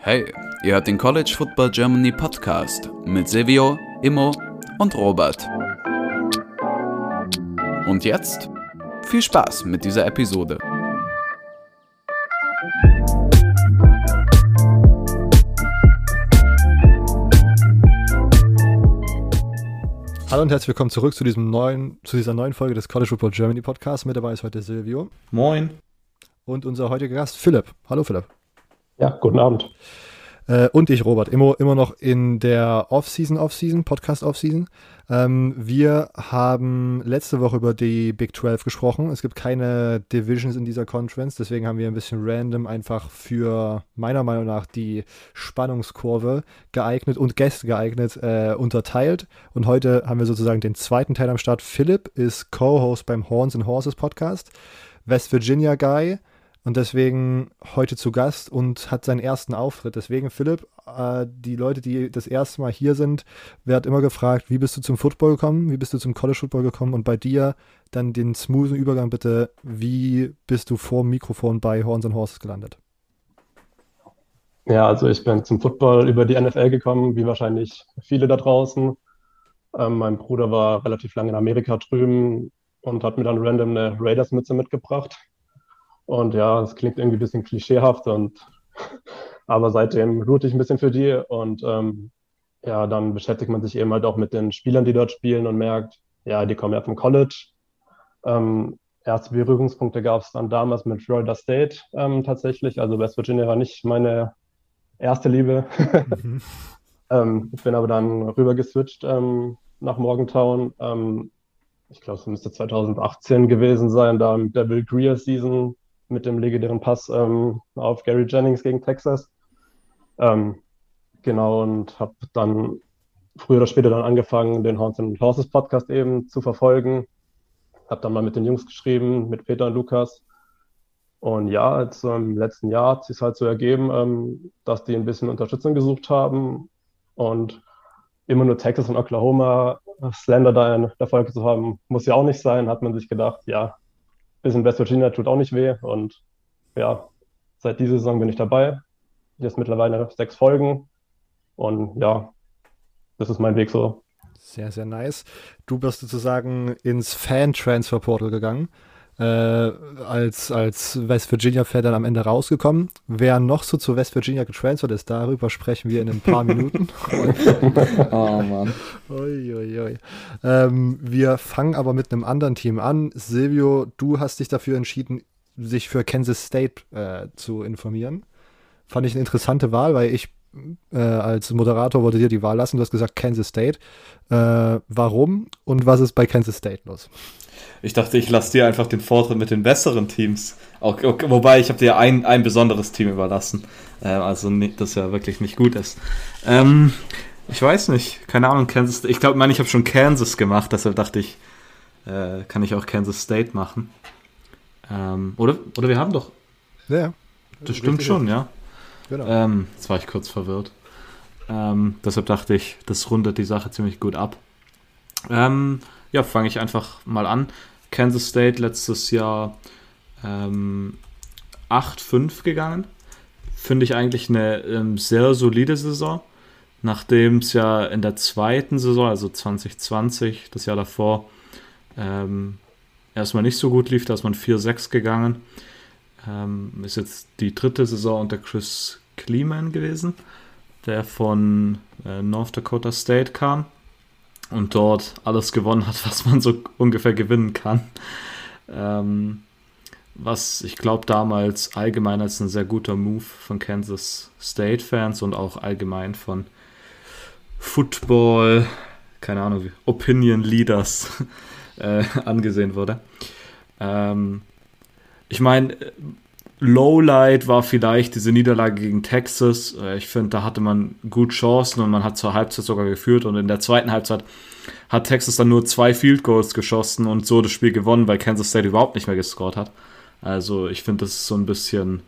Hey, ihr hört den College Football Germany Podcast mit Silvio, Immo und Robert. Und jetzt viel Spaß mit dieser Episode. Hallo und herzlich willkommen zurück zu, diesem neuen, zu dieser neuen Folge des College Football Germany Podcast. Mit dabei ist heute Silvio. Moin. Und unser heutiger Gast Philipp. Hallo Philipp. Ja, guten Abend. Äh, und ich, Robert, immer, immer noch in der Off-Season, Off-Season, Podcast Off-Season. Ähm, wir haben letzte Woche über die Big 12 gesprochen. Es gibt keine Divisions in dieser Conference, deswegen haben wir ein bisschen random einfach für meiner Meinung nach die Spannungskurve geeignet und Gäste geeignet äh, unterteilt. Und heute haben wir sozusagen den zweiten Teil am Start. Philipp ist Co-Host beim Horns and Horses Podcast, West Virginia Guy und deswegen heute zu Gast und hat seinen ersten Auftritt. Deswegen, Philipp, äh, die Leute, die das erste Mal hier sind, werden immer gefragt, wie bist du zum Football gekommen, wie bist du zum College Football gekommen und bei dir dann den smoothen Übergang bitte, wie bist du vor dem Mikrofon bei Horns and Horses gelandet? Ja, also ich bin zum Football über die NFL gekommen, wie wahrscheinlich viele da draußen. Ähm, mein Bruder war relativ lange in Amerika drüben und hat mir dann random eine Raiders-Mütze mitgebracht. Und ja, es klingt irgendwie ein bisschen klischeehaft und aber seitdem route ich ein bisschen für die und ähm, ja, dann beschäftigt man sich eben halt auch mit den Spielern, die dort spielen und merkt, ja, die kommen ja vom College. Ähm, erste Berührungspunkte gab es dann damals mit Florida State ähm, tatsächlich. Also West Virginia war nicht meine erste Liebe. Mhm. ähm, ich bin aber dann rüber geswitcht ähm, nach Morgantown. Ähm, ich glaube, es müsste 2018 gewesen sein, da mit der Bill Greer Season mit dem legendären Pass ähm, auf Gary Jennings gegen Texas. Ähm, genau, und habe dann früher oder später dann angefangen, den Horns and Horses Podcast eben zu verfolgen. Habe dann mal mit den Jungs geschrieben, mit Peter und Lukas. Und ja, jetzt so im letzten Jahr hat es halt so ergeben, ähm, dass die ein bisschen Unterstützung gesucht haben und immer nur Texas und Oklahoma Slender da in der Folge zu haben, muss ja auch nicht sein, hat man sich gedacht, ja, bisschen West Virginia tut auch nicht weh. Und ja, seit dieser Saison bin ich dabei. Jetzt mittlerweile sechs Folgen. Und ja, das ist mein Weg so. Sehr, sehr nice. Du bist sozusagen ins Fan-Transfer-Portal gegangen. Äh, als, als West Virginia-Fan dann am Ende rausgekommen. Wer noch so zu West Virginia getransfert ist, darüber sprechen wir in ein paar Minuten. oh Mann. Ui, ui, ui. Ähm, wir fangen aber mit einem anderen Team an. Silvio, du hast dich dafür entschieden, sich für Kansas State äh, zu informieren. Fand ich eine interessante Wahl, weil ich äh, als Moderator wollte dir die Wahl lassen. Du hast gesagt Kansas State. Äh, warum und was ist bei Kansas State los? Ich dachte, ich lasse dir einfach den Vortritt mit den besseren Teams. Auch, okay, wobei, ich habe dir ein, ein besonderes Team überlassen. Äh, also, das ja wirklich nicht gut ist. Ähm, ich weiß nicht. Keine Ahnung, Kansas Ich glaube, ich habe schon Kansas gemacht. Deshalb dachte ich, äh, kann ich auch Kansas State machen. Ähm, oder, oder wir haben doch. Ja. Das stimmt schon, ja. Genau. Ähm, jetzt war ich kurz verwirrt. Ähm, deshalb dachte ich, das rundet die Sache ziemlich gut ab. Ähm, ja, fange ich einfach mal an. Kansas State letztes Jahr ähm, 8-5 gegangen. Finde ich eigentlich eine ähm, sehr solide Saison. Nachdem es ja in der zweiten Saison, also 2020, das Jahr davor, ähm, erstmal nicht so gut lief, da ist man 4-6 gegangen. Ähm, ist jetzt die dritte Saison unter Chris Kleeman gewesen, der von äh, North Dakota State kam und dort alles gewonnen hat, was man so ungefähr gewinnen kann. Ähm, was ich glaube damals allgemein als ein sehr guter Move von Kansas State Fans und auch allgemein von Football, keine Ahnung, Opinion Leaders äh, angesehen wurde. Ähm, ich meine, Lowlight war vielleicht diese Niederlage gegen Texas. Äh, ich finde, da hatte man gut Chancen und man hat zur Halbzeit sogar geführt. Und in der zweiten Halbzeit hat Texas dann nur zwei Field Goals geschossen und so das Spiel gewonnen, weil Kansas State überhaupt nicht mehr gescored hat. Also ich finde, das ist so ein bisschen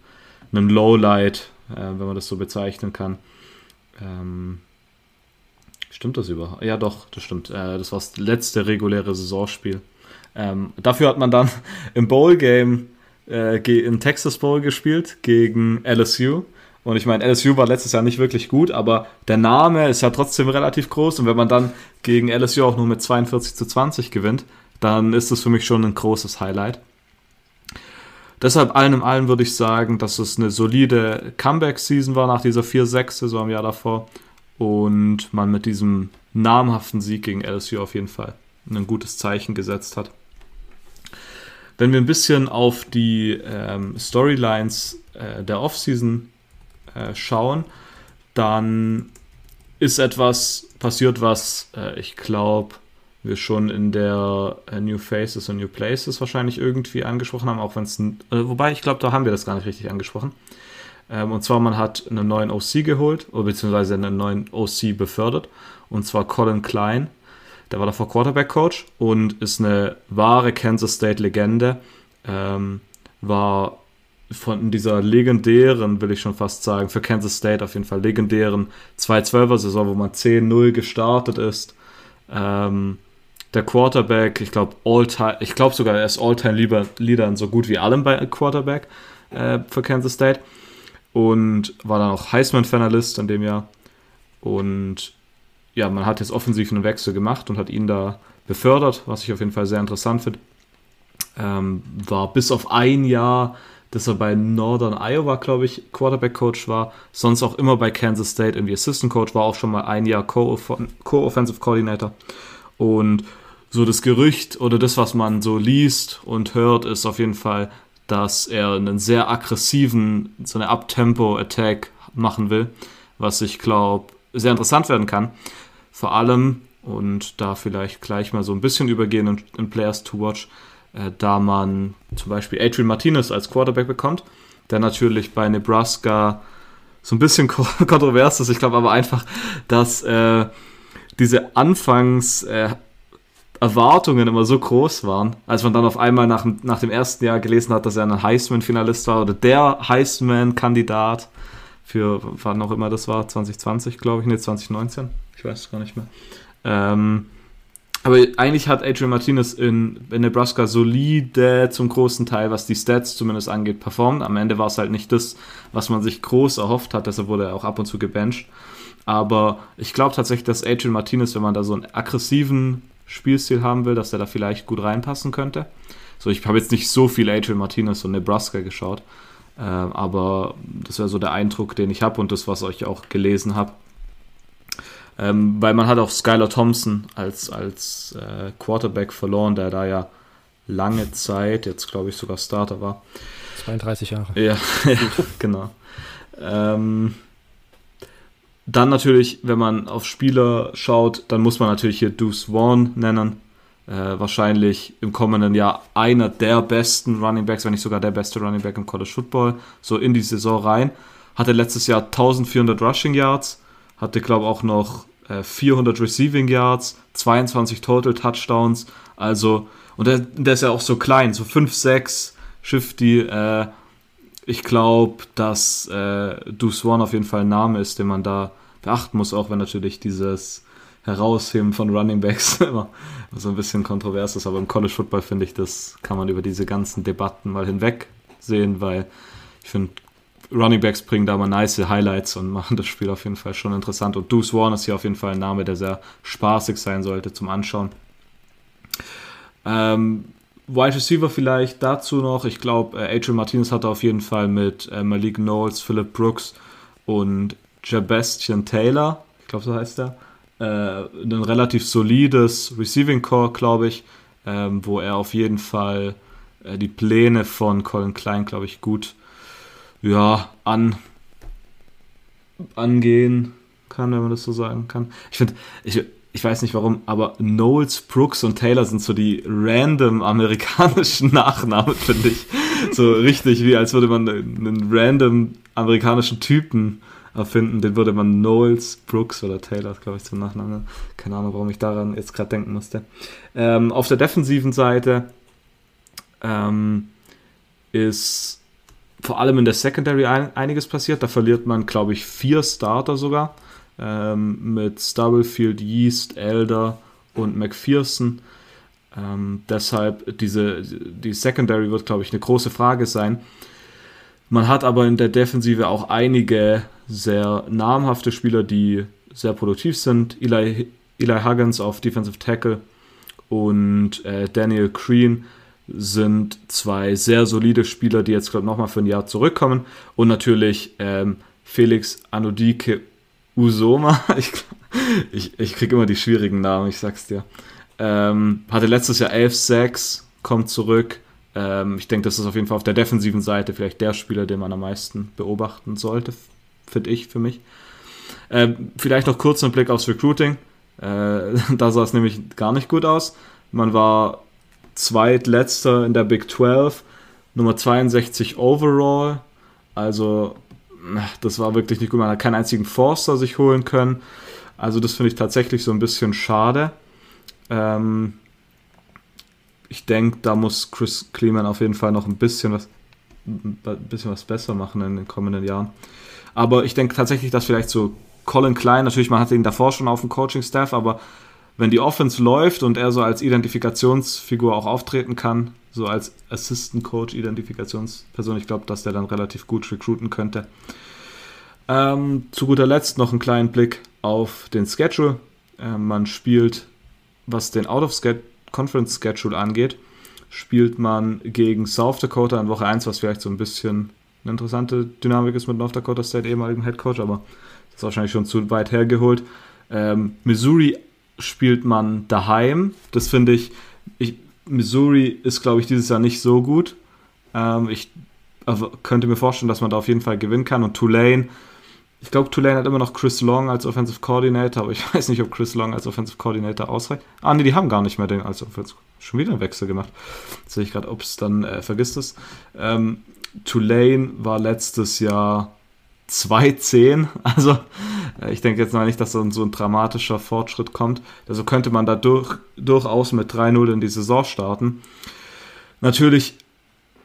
ein Lowlight, äh, wenn man das so bezeichnen kann. Ähm, stimmt das überhaupt? Ja, doch, das stimmt. Äh, das war das letzte reguläre Saisonspiel. Ähm, dafür hat man dann im Bowl-Game äh, im Texas Bowl gespielt gegen LSU. Und ich meine, LSU war letztes Jahr nicht wirklich gut, aber der Name ist ja trotzdem relativ groß. Und wenn man dann gegen LSU auch nur mit 42 zu 20 gewinnt, dann ist das für mich schon ein großes Highlight. Deshalb allen in allem würde ich sagen, dass es eine solide Comeback-Season war nach dieser 4-6-Saison im Jahr davor. Und man mit diesem namhaften Sieg gegen LSU auf jeden Fall ein gutes Zeichen gesetzt hat. Wenn wir ein bisschen auf die ähm, Storylines äh, der Offseason äh, schauen, dann ist etwas passiert, was äh, ich glaube, wir schon in der äh, New Faces und New Places wahrscheinlich irgendwie angesprochen haben, auch wenn es, äh, wobei ich glaube, da haben wir das gar nicht richtig angesprochen. Ähm, und zwar, man hat einen neuen OC geholt, oder beziehungsweise einen neuen OC befördert, und zwar Colin Klein. Der war davor Quarterback-Coach und ist eine wahre Kansas State-Legende. Ähm, war von dieser legendären, will ich schon fast sagen, für Kansas State auf jeden Fall legendären 2-12er-Saison, wo man 10-0 gestartet ist. Ähm, der Quarterback, ich glaube, ich glaube sogar, er ist All-Time-Leader in so gut wie allem bei Quarterback äh, für Kansas State. Und war dann auch Heisman-Finalist in dem Jahr. Und ja, man hat jetzt offensiv einen Wechsel gemacht und hat ihn da befördert, was ich auf jeden Fall sehr interessant finde. Ähm, war bis auf ein Jahr dass er bei Northern Iowa, glaube ich, Quarterback-Coach war, sonst auch immer bei Kansas State irgendwie Assistant-Coach, war auch schon mal ein Jahr Co-Offensive Coordinator. Und so das Gerücht oder das, was man so liest und hört, ist auf jeden Fall, dass er einen sehr aggressiven, so eine Up-Tempo-Attack machen will, was ich glaube sehr interessant werden kann. Vor allem, und da vielleicht gleich mal so ein bisschen übergehen in, in Players to Watch, äh, da man zum Beispiel Adrian Martinez als Quarterback bekommt, der natürlich bei Nebraska so ein bisschen kontrovers ist. Ich glaube aber einfach, dass äh, diese Anfangs äh, Erwartungen immer so groß waren, als man dann auf einmal nach, nach dem ersten Jahr gelesen hat, dass er ein Heisman-Finalist war oder der Heisman-Kandidat für wann auch immer das war, 2020 glaube ich, ne 2019, ich weiß es gar nicht mehr. Ähm, aber eigentlich hat Adrian Martinez in, in Nebraska solide zum großen Teil, was die Stats zumindest angeht, performt. Am Ende war es halt nicht das, was man sich groß erhofft hat, deshalb wurde er auch ab und zu gebencht. Aber ich glaube tatsächlich, dass Adrian Martinez, wenn man da so einen aggressiven Spielstil haben will, dass er da vielleicht gut reinpassen könnte. So, ich habe jetzt nicht so viel Adrian Martinez und Nebraska geschaut, aber das wäre so der Eindruck, den ich habe und das, was ich auch gelesen habe. Ähm, weil man hat auch Skylar Thompson als, als äh, Quarterback verloren, der da ja lange Zeit, jetzt glaube ich sogar Starter war. 32 Jahre. Ja, ja genau. Ähm, dann natürlich, wenn man auf Spieler schaut, dann muss man natürlich hier Deuce Vaughn nennen. Äh, wahrscheinlich im kommenden Jahr einer der besten Running Backs, wenn nicht sogar der beste Running Back im College Football, so in die Saison rein. Hatte letztes Jahr 1400 Rushing Yards, hatte glaube auch noch 400 äh, Receiving Yards, 22 Total Touchdowns. Also, und der, der ist ja auch so klein, so 5, 6, Shifty. Äh, ich glaube, dass äh, Deuce One auf jeden Fall ein Name ist, den man da beachten muss, auch wenn natürlich dieses Herausheben von Running Backs immer so ein bisschen kontrovers ist. Aber im College Football finde ich, das kann man über diese ganzen Debatten mal hinwegsehen, weil ich finde, Running Backs bringen da mal nice Highlights und machen das Spiel auf jeden Fall schon interessant. Und Deuce Warren ist hier auf jeden Fall ein Name, der sehr spaßig sein sollte zum Anschauen. Ähm, Wide Receiver vielleicht dazu noch. Ich glaube, äh, Adrian Martinez hatte auf jeden Fall mit äh, Malik Knowles, Philip Brooks und Jabastian Taylor, ich glaube, so heißt er, äh, ein relativ solides Receiving Core, glaube ich, ähm, wo er auf jeden Fall äh, die Pläne von Colin Klein, glaube ich, gut ja, an, angehen kann, wenn man das so sagen kann. Ich finde, ich, ich weiß nicht warum, aber Knowles, Brooks und Taylor sind so die random amerikanischen Nachnamen, finde ich. So richtig, wie als würde man einen random amerikanischen Typen erfinden. Den würde man Knowles, Brooks oder Taylor, glaube ich, zum Nachnamen. Keine Ahnung, warum ich daran jetzt gerade denken musste. Ähm, auf der defensiven Seite ähm, ist vor allem in der Secondary ein, einiges passiert. Da verliert man, glaube ich, vier Starter sogar. Ähm, mit Stubblefield, Yeast, Elder und McPherson. Ähm, deshalb, diese, die Secondary wird, glaube ich, eine große Frage sein. Man hat aber in der Defensive auch einige sehr namhafte Spieler, die sehr produktiv sind. Eli, Eli Huggins auf Defensive Tackle und äh, Daniel Green sind zwei sehr solide Spieler, die jetzt, glaube ich, nochmal für ein Jahr zurückkommen. Und natürlich ähm, Felix Anodike Usoma. Ich, ich, ich kriege immer die schwierigen Namen, ich sag's dir. Ähm, hatte letztes Jahr 11-6, kommt zurück. Ähm, ich denke, das ist auf jeden Fall auf der defensiven Seite vielleicht der Spieler, den man am meisten beobachten sollte, finde ich für mich. Ähm, vielleicht noch kurz einen Blick aufs Recruiting. Äh, da sah es nämlich gar nicht gut aus. Man war zweitletzter in der Big 12, Nummer 62 overall. Also, das war wirklich nicht gut. Man hat keinen einzigen Forster sich holen können. Also, das finde ich tatsächlich so ein bisschen schade. Ähm, ich denke, da muss Chris Kleeman auf jeden Fall noch ein bisschen was, ein bisschen was besser machen in den kommenden Jahren. Aber ich denke tatsächlich, dass vielleicht so Colin Klein, natürlich, man hatte ihn davor schon auf dem Coaching-Staff, aber wenn die Offense läuft und er so als Identifikationsfigur auch auftreten kann, so als Assistant Coach, Identifikationsperson, ich glaube, dass der dann relativ gut recruiten könnte. Ähm, zu guter Letzt noch einen kleinen Blick auf den Schedule. Äh, man spielt, was den Out-of-Conference-Schedule angeht, spielt man gegen South Dakota in Woche 1, was vielleicht so ein bisschen eine interessante Dynamik ist mit North Dakota State ehemaligem Head Coach, aber das ist wahrscheinlich schon zu weit hergeholt. Ähm, Missouri spielt man daheim. Das finde ich, ich, Missouri ist, glaube ich, dieses Jahr nicht so gut. Ähm, ich also könnte mir vorstellen, dass man da auf jeden Fall gewinnen kann. Und Tulane, ich glaube, Tulane hat immer noch Chris Long als Offensive Coordinator, aber ich weiß nicht, ob Chris Long als Offensive Coordinator ausreicht. Ah, nee, die haben gar nicht mehr den als Offensive Schon wieder einen Wechsel gemacht. Jetzt sehe ich gerade, ob es dann äh, vergisst ist. Ähm, Tulane war letztes Jahr 2-10. Also äh, ich denke jetzt noch nicht, dass dann so ein dramatischer Fortschritt kommt. Also könnte man da durch, durchaus mit 3-0 in die Saison starten. Natürlich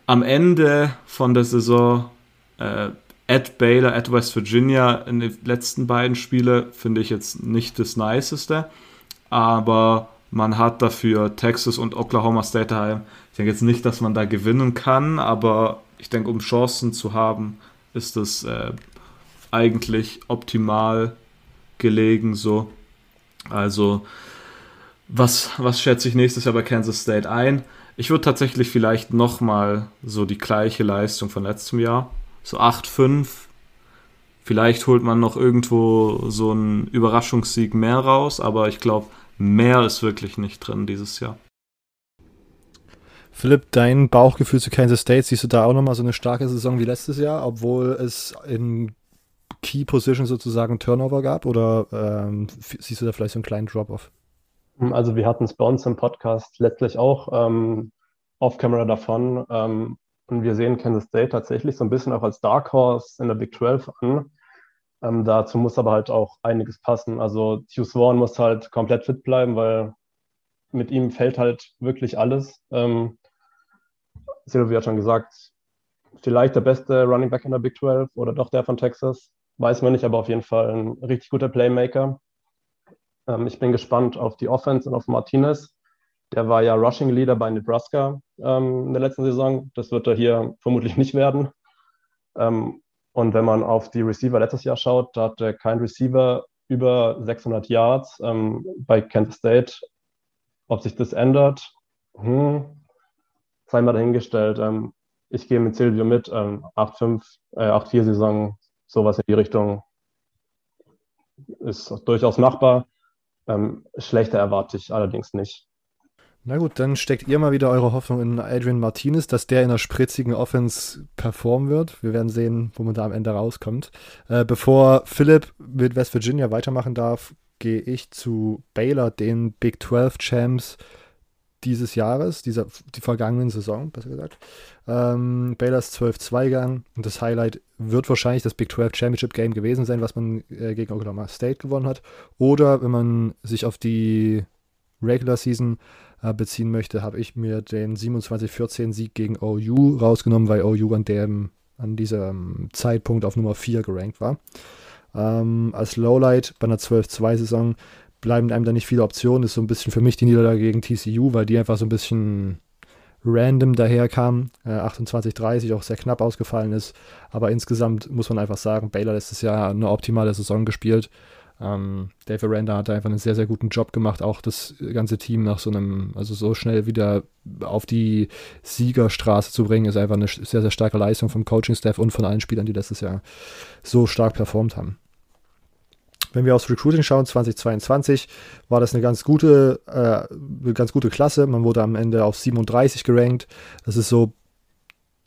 am Ende von der Saison äh, at Baylor, at West Virginia in den letzten beiden Spiele finde ich jetzt nicht das Niceste. Aber man hat dafür Texas und Oklahoma State daheim. Ich denke jetzt nicht, dass man da gewinnen kann, aber ich denke, um Chancen zu haben, ist das äh, eigentlich optimal gelegen so. Also was, was schätze ich nächstes Jahr bei Kansas State ein? Ich würde tatsächlich vielleicht nochmal so die gleiche Leistung von letztem Jahr, so 8-5. Vielleicht holt man noch irgendwo so einen Überraschungssieg mehr raus, aber ich glaube, mehr ist wirklich nicht drin dieses Jahr. Philipp, dein Bauchgefühl zu Kansas State, siehst du da auch nochmal so eine starke Saison wie letztes Jahr, obwohl es in Key Position sozusagen Turnover gab oder ähm, siehst du da vielleicht so einen kleinen Drop-off? Also wir hatten es bei uns im Podcast letztlich auch ähm, off-camera davon ähm, und wir sehen Kansas State tatsächlich so ein bisschen auch als Dark Horse in der Big 12 an. Ähm, dazu muss aber halt auch einiges passen. Also Hugh Swan muss halt komplett fit bleiben, weil mit ihm fällt halt wirklich alles. Ähm, Silvio hat schon gesagt, vielleicht der beste Running Back in der Big 12 oder doch der von Texas. Weiß man nicht, aber auf jeden Fall ein richtig guter Playmaker. Ähm, ich bin gespannt auf die Offense und auf Martinez. Der war ja Rushing Leader bei Nebraska ähm, in der letzten Saison. Das wird er hier vermutlich nicht werden. Ähm, und wenn man auf die Receiver letztes Jahr schaut, da hatte kein Receiver über 600 Yards ähm, bei Kansas State. Ob sich das ändert, hm, sei mal dahingestellt. Ähm, ich gehe mit Silvio mit. Ähm, 8-5, äh, 8-4-Saison, sowas in die Richtung ist durchaus machbar. Ähm, schlechter erwarte ich allerdings nicht. Na gut, dann steckt ihr mal wieder eure Hoffnung in Adrian Martinez, dass der in einer spritzigen Offense performen wird. Wir werden sehen, wo man da am Ende rauskommt. Äh, bevor Philipp mit West Virginia weitermachen darf, gehe ich zu Baylor, den Big 12 Champs dieses Jahres, dieser, die vergangenen Saison, besser gesagt. Ähm, Baylors 12-2 gegangen und das Highlight wird wahrscheinlich das Big 12 Championship Game gewesen sein, was man äh, gegen Oklahoma State gewonnen hat. Oder wenn man sich auf die Regular Season äh, beziehen möchte, habe ich mir den 27-14 Sieg gegen OU rausgenommen, weil OU an dem an diesem Zeitpunkt auf Nummer 4 gerankt war. Ähm, als Lowlight bei einer 12-2-Saison bleiben einem da nicht viele Optionen. Ist so ein bisschen für mich die Niederlage gegen TCU, weil die einfach so ein bisschen random daherkam. Äh, 28-30 auch sehr knapp ausgefallen ist. Aber insgesamt muss man einfach sagen, Baylor letztes Jahr eine optimale Saison gespielt. Ähm, Dave Aranda hat einfach einen sehr, sehr guten Job gemacht, auch das ganze Team nach so einem, also so schnell wieder auf die Siegerstraße zu bringen, ist einfach eine sehr, sehr starke Leistung vom Coaching-Staff und von allen Spielern, die letztes Jahr so stark performt haben. Wenn wir aufs Recruiting schauen, 2022 war das eine ganz gute, äh, eine ganz gute Klasse. Man wurde am Ende auf 37 gerankt. Das ist so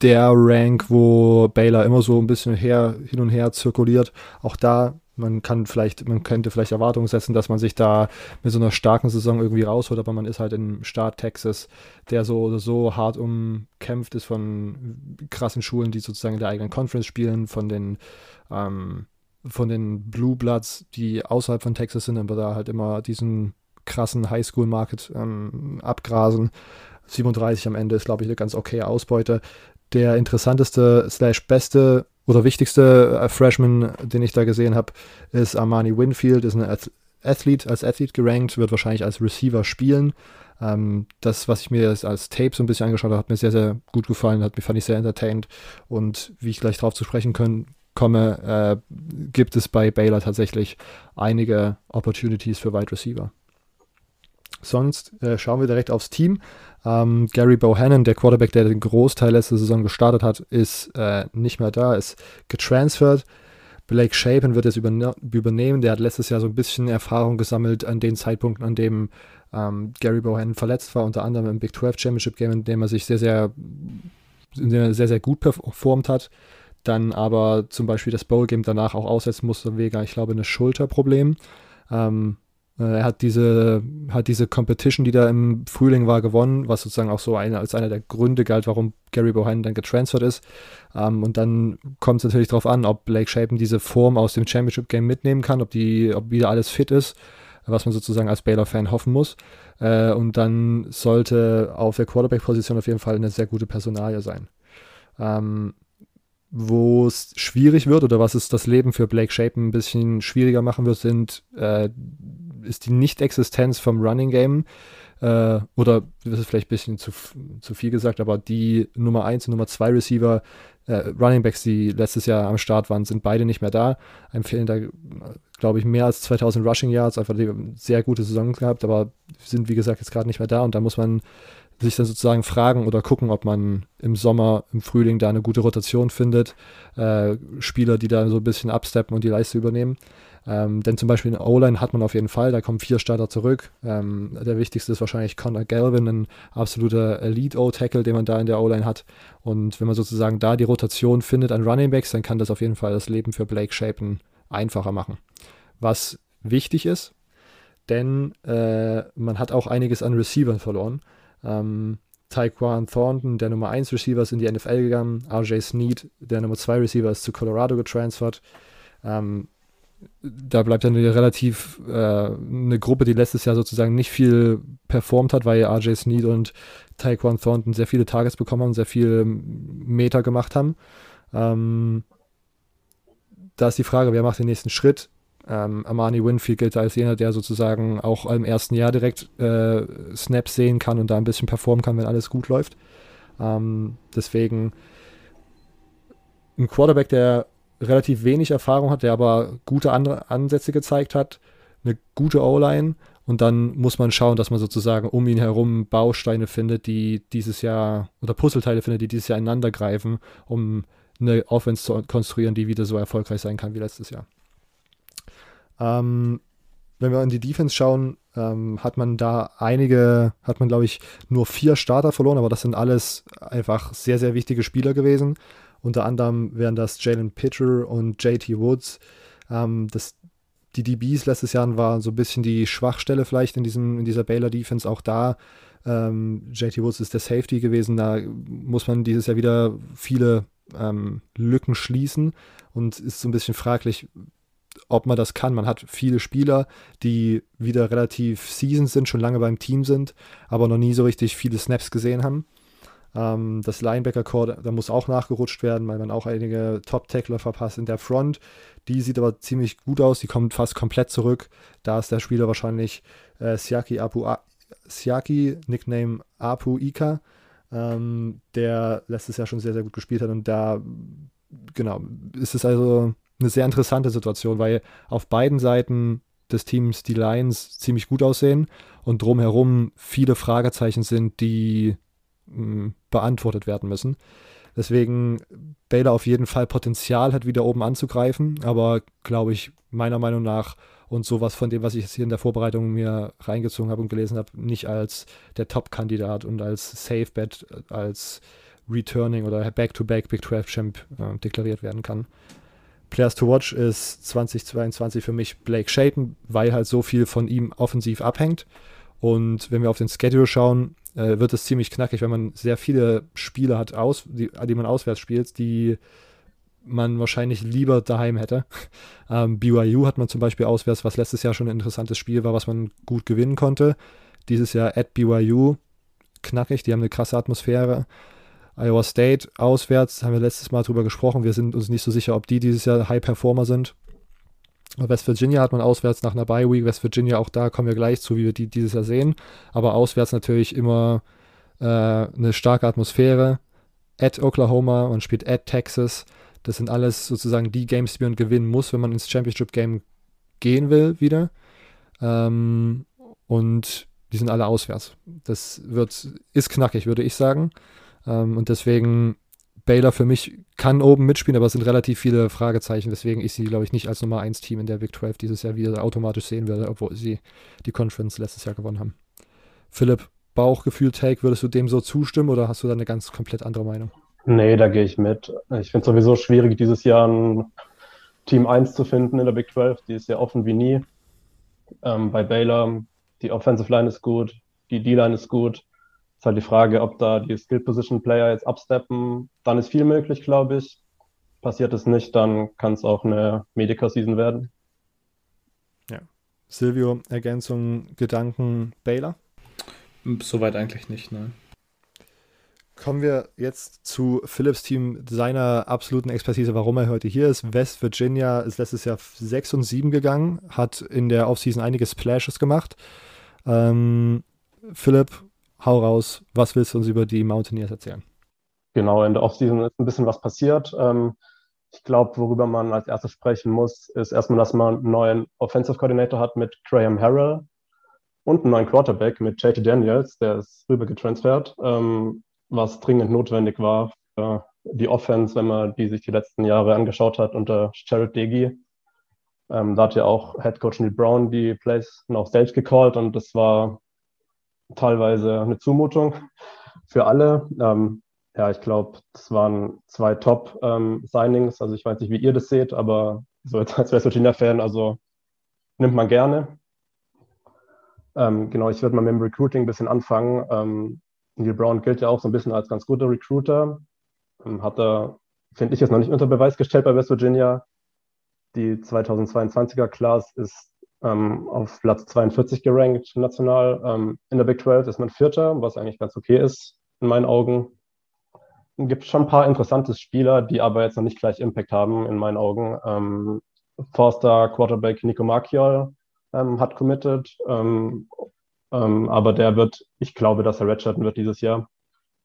der Rank, wo Baylor immer so ein bisschen her, hin und her zirkuliert. Auch da man kann vielleicht, man könnte vielleicht Erwartungen setzen, dass man sich da mit so einer starken Saison irgendwie rausholt, aber man ist halt im Staat Texas, der so oder so hart umkämpft ist von krassen Schulen, die sozusagen in der eigenen Conference spielen, von den ähm, von den Blue Bloods, die außerhalb von Texas sind, aber da halt immer diesen krassen Highschool-Market ähm, abgrasen. 37 am Ende ist, glaube ich, eine ganz okay Ausbeute. Der interessanteste slash beste oder wichtigste äh, Freshman, den ich da gesehen habe, ist Armani Winfield, ist ein Athlet, als Athlet gerankt, wird wahrscheinlich als Receiver spielen. Ähm, das, was ich mir als, als Tape so ein bisschen angeschaut habe, hat mir sehr, sehr gut gefallen, hat mich fand ich sehr entertained. Und wie ich gleich darauf zu sprechen können, komme, äh, gibt es bei Baylor tatsächlich einige Opportunities für Wide Receiver. Sonst äh, schauen wir direkt aufs Team. Ähm, Gary Bohannon, der Quarterback, der den Großteil letzter Saison gestartet hat, ist äh, nicht mehr da, ist getransfert. Blake Shapen wird es überne übernehmen. Der hat letztes Jahr so ein bisschen Erfahrung gesammelt an den Zeitpunkten, an dem ähm, Gary Bohannon verletzt war, unter anderem im Big 12 Championship Game, in dem er sich sehr, sehr, sehr, sehr gut performt hat dann aber zum Beispiel das Bowl-Game danach auch aussetzen musste wegen, ich glaube, ein Schulterproblem. Ähm, äh, er hat diese, hat diese Competition, die da im Frühling war, gewonnen, was sozusagen auch so eine, als einer der Gründe galt, warum Gary Bohannon dann getransfert ist. Ähm, und dann kommt es natürlich darauf an, ob Blake Shapen diese Form aus dem Championship-Game mitnehmen kann, ob, die, ob wieder alles fit ist, was man sozusagen als Baylor-Fan hoffen muss. Äh, und dann sollte auf der Quarterback-Position auf jeden Fall eine sehr gute Personalie sein. Ähm, wo es schwierig wird oder was es das Leben für Blake Shapen ein bisschen schwieriger machen wird, sind, äh, ist die Nicht-Existenz vom Running Game. Äh, oder das ist vielleicht ein bisschen zu, zu viel gesagt, aber die Nummer 1 und Nummer 2 Receiver, äh, Running Backs, die letztes Jahr am Start waren, sind beide nicht mehr da. Einem fehlen da, glaube ich, mehr als 2000 Rushing Yards, einfach die sehr gute Saison gehabt, aber sind, wie gesagt, jetzt gerade nicht mehr da und da muss man sich dann sozusagen fragen oder gucken, ob man im Sommer, im Frühling da eine gute Rotation findet. Äh, Spieler, die da so ein bisschen absteppen und die Leiste übernehmen. Ähm, denn zum Beispiel in O-Line hat man auf jeden Fall, da kommen vier Starter zurück. Ähm, der wichtigste ist wahrscheinlich Connor Galvin, ein absoluter Elite-O-Tackle, den man da in der O-Line hat. Und wenn man sozusagen da die Rotation findet an Running Backs, dann kann das auf jeden Fall das Leben für Blake Shapen einfacher machen. Was wichtig ist, denn äh, man hat auch einiges an Receivern verloren. Ähm, Taekwon Thornton, der Nummer 1 Receiver, ist in die NFL gegangen. RJ Snead, der Nummer 2 Receiver, ist zu Colorado getransfert. Ähm, da bleibt dann eine relativ äh, eine Gruppe, die letztes Jahr sozusagen nicht viel performt hat, weil RJ Snead und Taekwon Thornton sehr viele Targets bekommen haben, sehr viele Meter gemacht haben. Ähm, da ist die Frage, wer macht den nächsten Schritt? Ähm, Armani Winfield gilt als jener, der sozusagen auch im ersten Jahr direkt äh, Snaps sehen kann und da ein bisschen performen kann, wenn alles gut läuft. Ähm, deswegen ein Quarterback, der relativ wenig Erfahrung hat, der aber gute andere Ansätze gezeigt hat, eine gute O-Line und dann muss man schauen, dass man sozusagen um ihn herum Bausteine findet, die dieses Jahr oder Puzzleteile findet, die dieses Jahr ineinander greifen, um eine Offense zu konstruieren, die wieder so erfolgreich sein kann wie letztes Jahr. Ähm, wenn wir in die Defense schauen, ähm, hat man da einige, hat man glaube ich nur vier Starter verloren, aber das sind alles einfach sehr, sehr wichtige Spieler gewesen. Unter anderem wären das Jalen Pitcher und JT Woods. Ähm, das, die DBs letztes Jahr waren so ein bisschen die Schwachstelle vielleicht in, diesem, in dieser Baylor Defense. Auch da, ähm, JT Woods ist der Safety gewesen. Da muss man dieses Jahr wieder viele ähm, Lücken schließen und ist so ein bisschen fraglich, ob man das kann. Man hat viele Spieler, die wieder relativ seasoned sind, schon lange beim Team sind, aber noch nie so richtig viele Snaps gesehen haben. Ähm, das Linebacker-Core, da muss auch nachgerutscht werden, weil man auch einige Top-Tackler verpasst in der Front. Die sieht aber ziemlich gut aus, die kommt fast komplett zurück. Da ist der Spieler wahrscheinlich äh, Siaki Apu, A Siaki, Nickname Apu Ika, ähm, der letztes Jahr schon sehr, sehr gut gespielt hat. Und da, genau, ist es also eine sehr interessante Situation, weil auf beiden Seiten des Teams die Lions ziemlich gut aussehen und drumherum viele Fragezeichen sind, die beantwortet werden müssen. Deswegen Baylor auf jeden Fall Potenzial hat, wieder oben anzugreifen, aber glaube ich, meiner Meinung nach und sowas von dem, was ich jetzt hier in der Vorbereitung mir reingezogen habe und gelesen habe, nicht als der Top-Kandidat und als Safe Bet, als Returning oder Back-to-Back Big 12 Champ äh, deklariert werden kann. Players to Watch ist 2022 für mich Blake Shapen, weil halt so viel von ihm offensiv abhängt. Und wenn wir auf den Schedule schauen, äh, wird es ziemlich knackig, wenn man sehr viele Spiele hat, aus, die, die man auswärts spielt, die man wahrscheinlich lieber daheim hätte. Ähm, BYU hat man zum Beispiel auswärts, was letztes Jahr schon ein interessantes Spiel war, was man gut gewinnen konnte. Dieses Jahr at BYU knackig, die haben eine krasse Atmosphäre. Iowa State auswärts, haben wir letztes Mal drüber gesprochen. Wir sind uns nicht so sicher, ob die dieses Jahr High Performer sind. West Virginia hat man auswärts nach einer Bye Week. West Virginia, auch da kommen wir gleich zu, wie wir die dieses Jahr sehen. Aber auswärts natürlich immer äh, eine starke Atmosphäre. At Oklahoma, man spielt at Texas. Das sind alles sozusagen die Games, die man gewinnen muss, wenn man ins Championship Game gehen will wieder. Ähm, und die sind alle auswärts. Das wird, ist knackig, würde ich sagen. Ähm, und deswegen, Baylor für mich kann oben mitspielen, aber es sind relativ viele Fragezeichen, weswegen ich sie, glaube ich, nicht als Nummer 1 Team in der Big 12 dieses Jahr wieder automatisch sehen würde, obwohl sie die Conference letztes Jahr gewonnen haben. Philipp, Bauchgefühl, Take, würdest du dem so zustimmen oder hast du da eine ganz komplett andere Meinung? Nee, da gehe ich mit. Ich finde es sowieso schwierig, dieses Jahr ein Team 1 zu finden in der Big 12. Die ist ja offen wie nie. Ähm, bei Baylor, die Offensive Line ist gut, die D-Line ist gut. Ist halt die Frage, ob da die Skill Position Player jetzt absteppen. Dann ist viel möglich, glaube ich. Passiert es nicht, dann kann es auch eine Medica-Season werden. Ja. Silvio, Ergänzung, Gedanken, Baylor? Soweit eigentlich nicht, nein. Kommen wir jetzt zu Philips Team, seiner absoluten Expertise, warum er heute hier ist. West Virginia ist letztes Jahr 6 und 7 gegangen, hat in der Offseason einige Splashes gemacht. Ähm, Philipp, hau raus, was willst du uns über die Mountaineers erzählen? Genau, in der Offseason ist ein bisschen was passiert. Ähm, ich glaube, worüber man als erstes sprechen muss, ist erstmal, dass man einen neuen Offensive Coordinator hat mit Graham Harrell und einen neuen Quarterback mit JT Daniels, der ist rüber getransfert, ähm, was dringend notwendig war für die Offense, wenn man die sich die letzten Jahre angeschaut hat unter Jared Degi. Ähm, da hat ja auch Head Coach Neil Brown die Plays noch selbst gecallt und das war teilweise eine Zumutung für alle. Ähm, ja, ich glaube, das waren zwei Top-Signings. Ähm, also ich weiß nicht, wie ihr das seht, aber so jetzt als West Virginia-Fan, also nimmt man gerne. Ähm, genau, ich würde mal mit dem Recruiting ein bisschen anfangen. Ähm, Neil Brown gilt ja auch so ein bisschen als ganz guter Recruiter. Ähm, hat er, finde ich, jetzt noch nicht unter Beweis gestellt bei West Virginia. Die 2022er Class ist ähm, auf Platz 42 gerankt national. Ähm, in der Big 12 ist man Vierter, was eigentlich ganz okay ist in meinen Augen. Es gibt schon ein paar interessante Spieler, die aber jetzt noch nicht gleich Impact haben in meinen Augen. Ähm, Forster Quarterback Nico Marchiol ähm, hat committed, ähm, ähm, aber der wird, ich glaube, dass er redshirten wird dieses Jahr,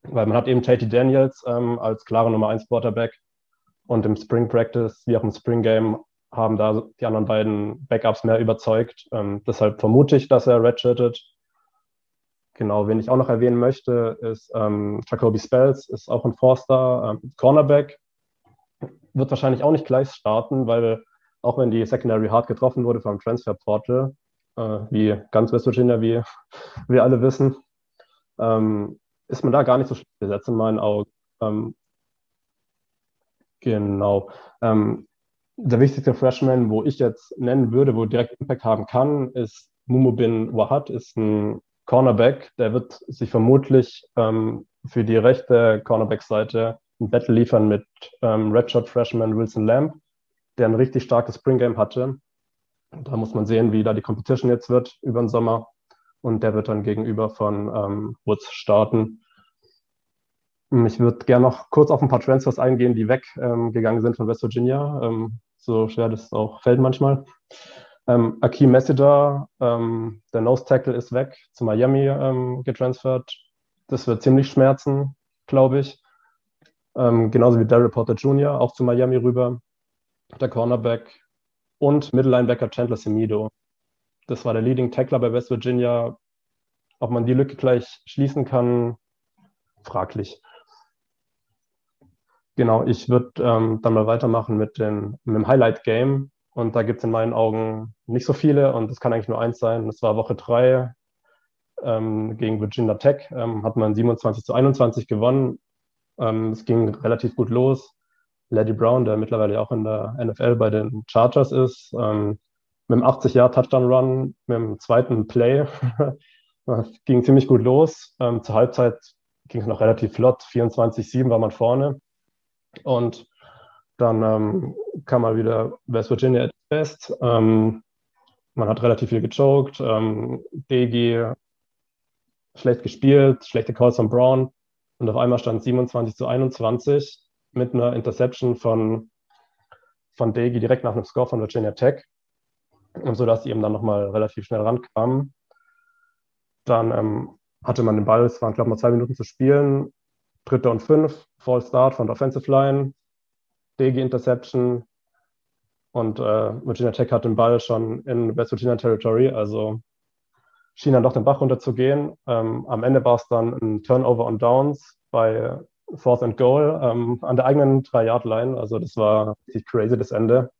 weil man hat eben JT Daniels als klare Nummer 1 Quarterback und im Spring Practice wie auch im Spring Game haben da die anderen beiden Backups mehr überzeugt. Ähm, deshalb vermute ich, dass er redshirtet. Genau, wen ich auch noch erwähnen möchte, ist ähm, Jacoby Spells, ist auch ein Forster, ähm, Cornerback. Wird wahrscheinlich auch nicht gleich starten, weil auch wenn die Secondary hart getroffen wurde vom Transfer Portal, äh, wie ganz West Virginia, wie wir alle wissen, ähm, ist man da gar nicht so schlecht besetzt in meinen Augen. Ähm, genau. Der wichtigste Freshman, wo ich jetzt nennen würde, wo direkt Impact haben kann, ist Mumubin Wahad, ist ein Cornerback. Der wird sich vermutlich ähm, für die rechte Cornerback-Seite ein Battle liefern mit ähm, Redshirt Freshman Wilson Lamb, der ein richtig starkes Spring Game hatte. Da muss man sehen, wie da die Competition jetzt wird über den Sommer. Und der wird dann gegenüber von ähm, Woods starten. Ich würde gerne noch kurz auf ein paar Transfers eingehen, die weggegangen ähm, sind von West Virginia. Ähm, so schwer das auch fällt manchmal. Ähm, Akeem Messenger, ähm, der Nose Tackle ist weg, zu Miami ähm, getransfert. Das wird ziemlich schmerzen, glaube ich. Ähm, genauso wie Daryl Porter Jr., auch zu Miami rüber. Der Cornerback und Mittellinebacker Chandler Semido. Das war der Leading Tackler bei West Virginia. Ob man die Lücke gleich schließen kann, fraglich. Genau, ich würde ähm, dann mal weitermachen mit, den, mit dem Highlight Game. Und da gibt es in meinen Augen nicht so viele und es kann eigentlich nur eins sein. Das war Woche 3 ähm, gegen Virginia Tech. Ähm, hat man 27 zu 21 gewonnen. Ähm, es ging relativ gut los. Lady Brown, der mittlerweile auch in der NFL bei den Chargers ist, ähm, mit einem 80-Jahr-Touchdown-Run, mit dem zweiten Play. das ging ziemlich gut los. Ähm, zur Halbzeit ging es noch relativ flott. 24-7 war man vorne. Und dann ähm, kam mal wieder West Virginia at best. Ähm, man hat relativ viel gechoked. Ähm, DG schlecht gespielt, schlechte Calls von Brown. Und auf einmal stand 27 zu 21 mit einer Interception von, von Degi direkt nach einem Score von Virginia Tech. Und so dass sie eben dann nochmal relativ schnell rankamen. Dann ähm, hatte man den Ball, es waren, glaube ich, mal zwei Minuten zu spielen. Dritter und fünf, Fall Start von der Offensive Line, DG Interception und äh, Virginia Tech hat den Ball schon in West Virginia Territory, also schien dann doch den Bach runterzugehen. Ähm, am Ende war es dann ein Turnover on Downs bei Fourth and Goal ähm, an der eigenen 3-Yard-Line. Also das war richtig crazy, das Ende.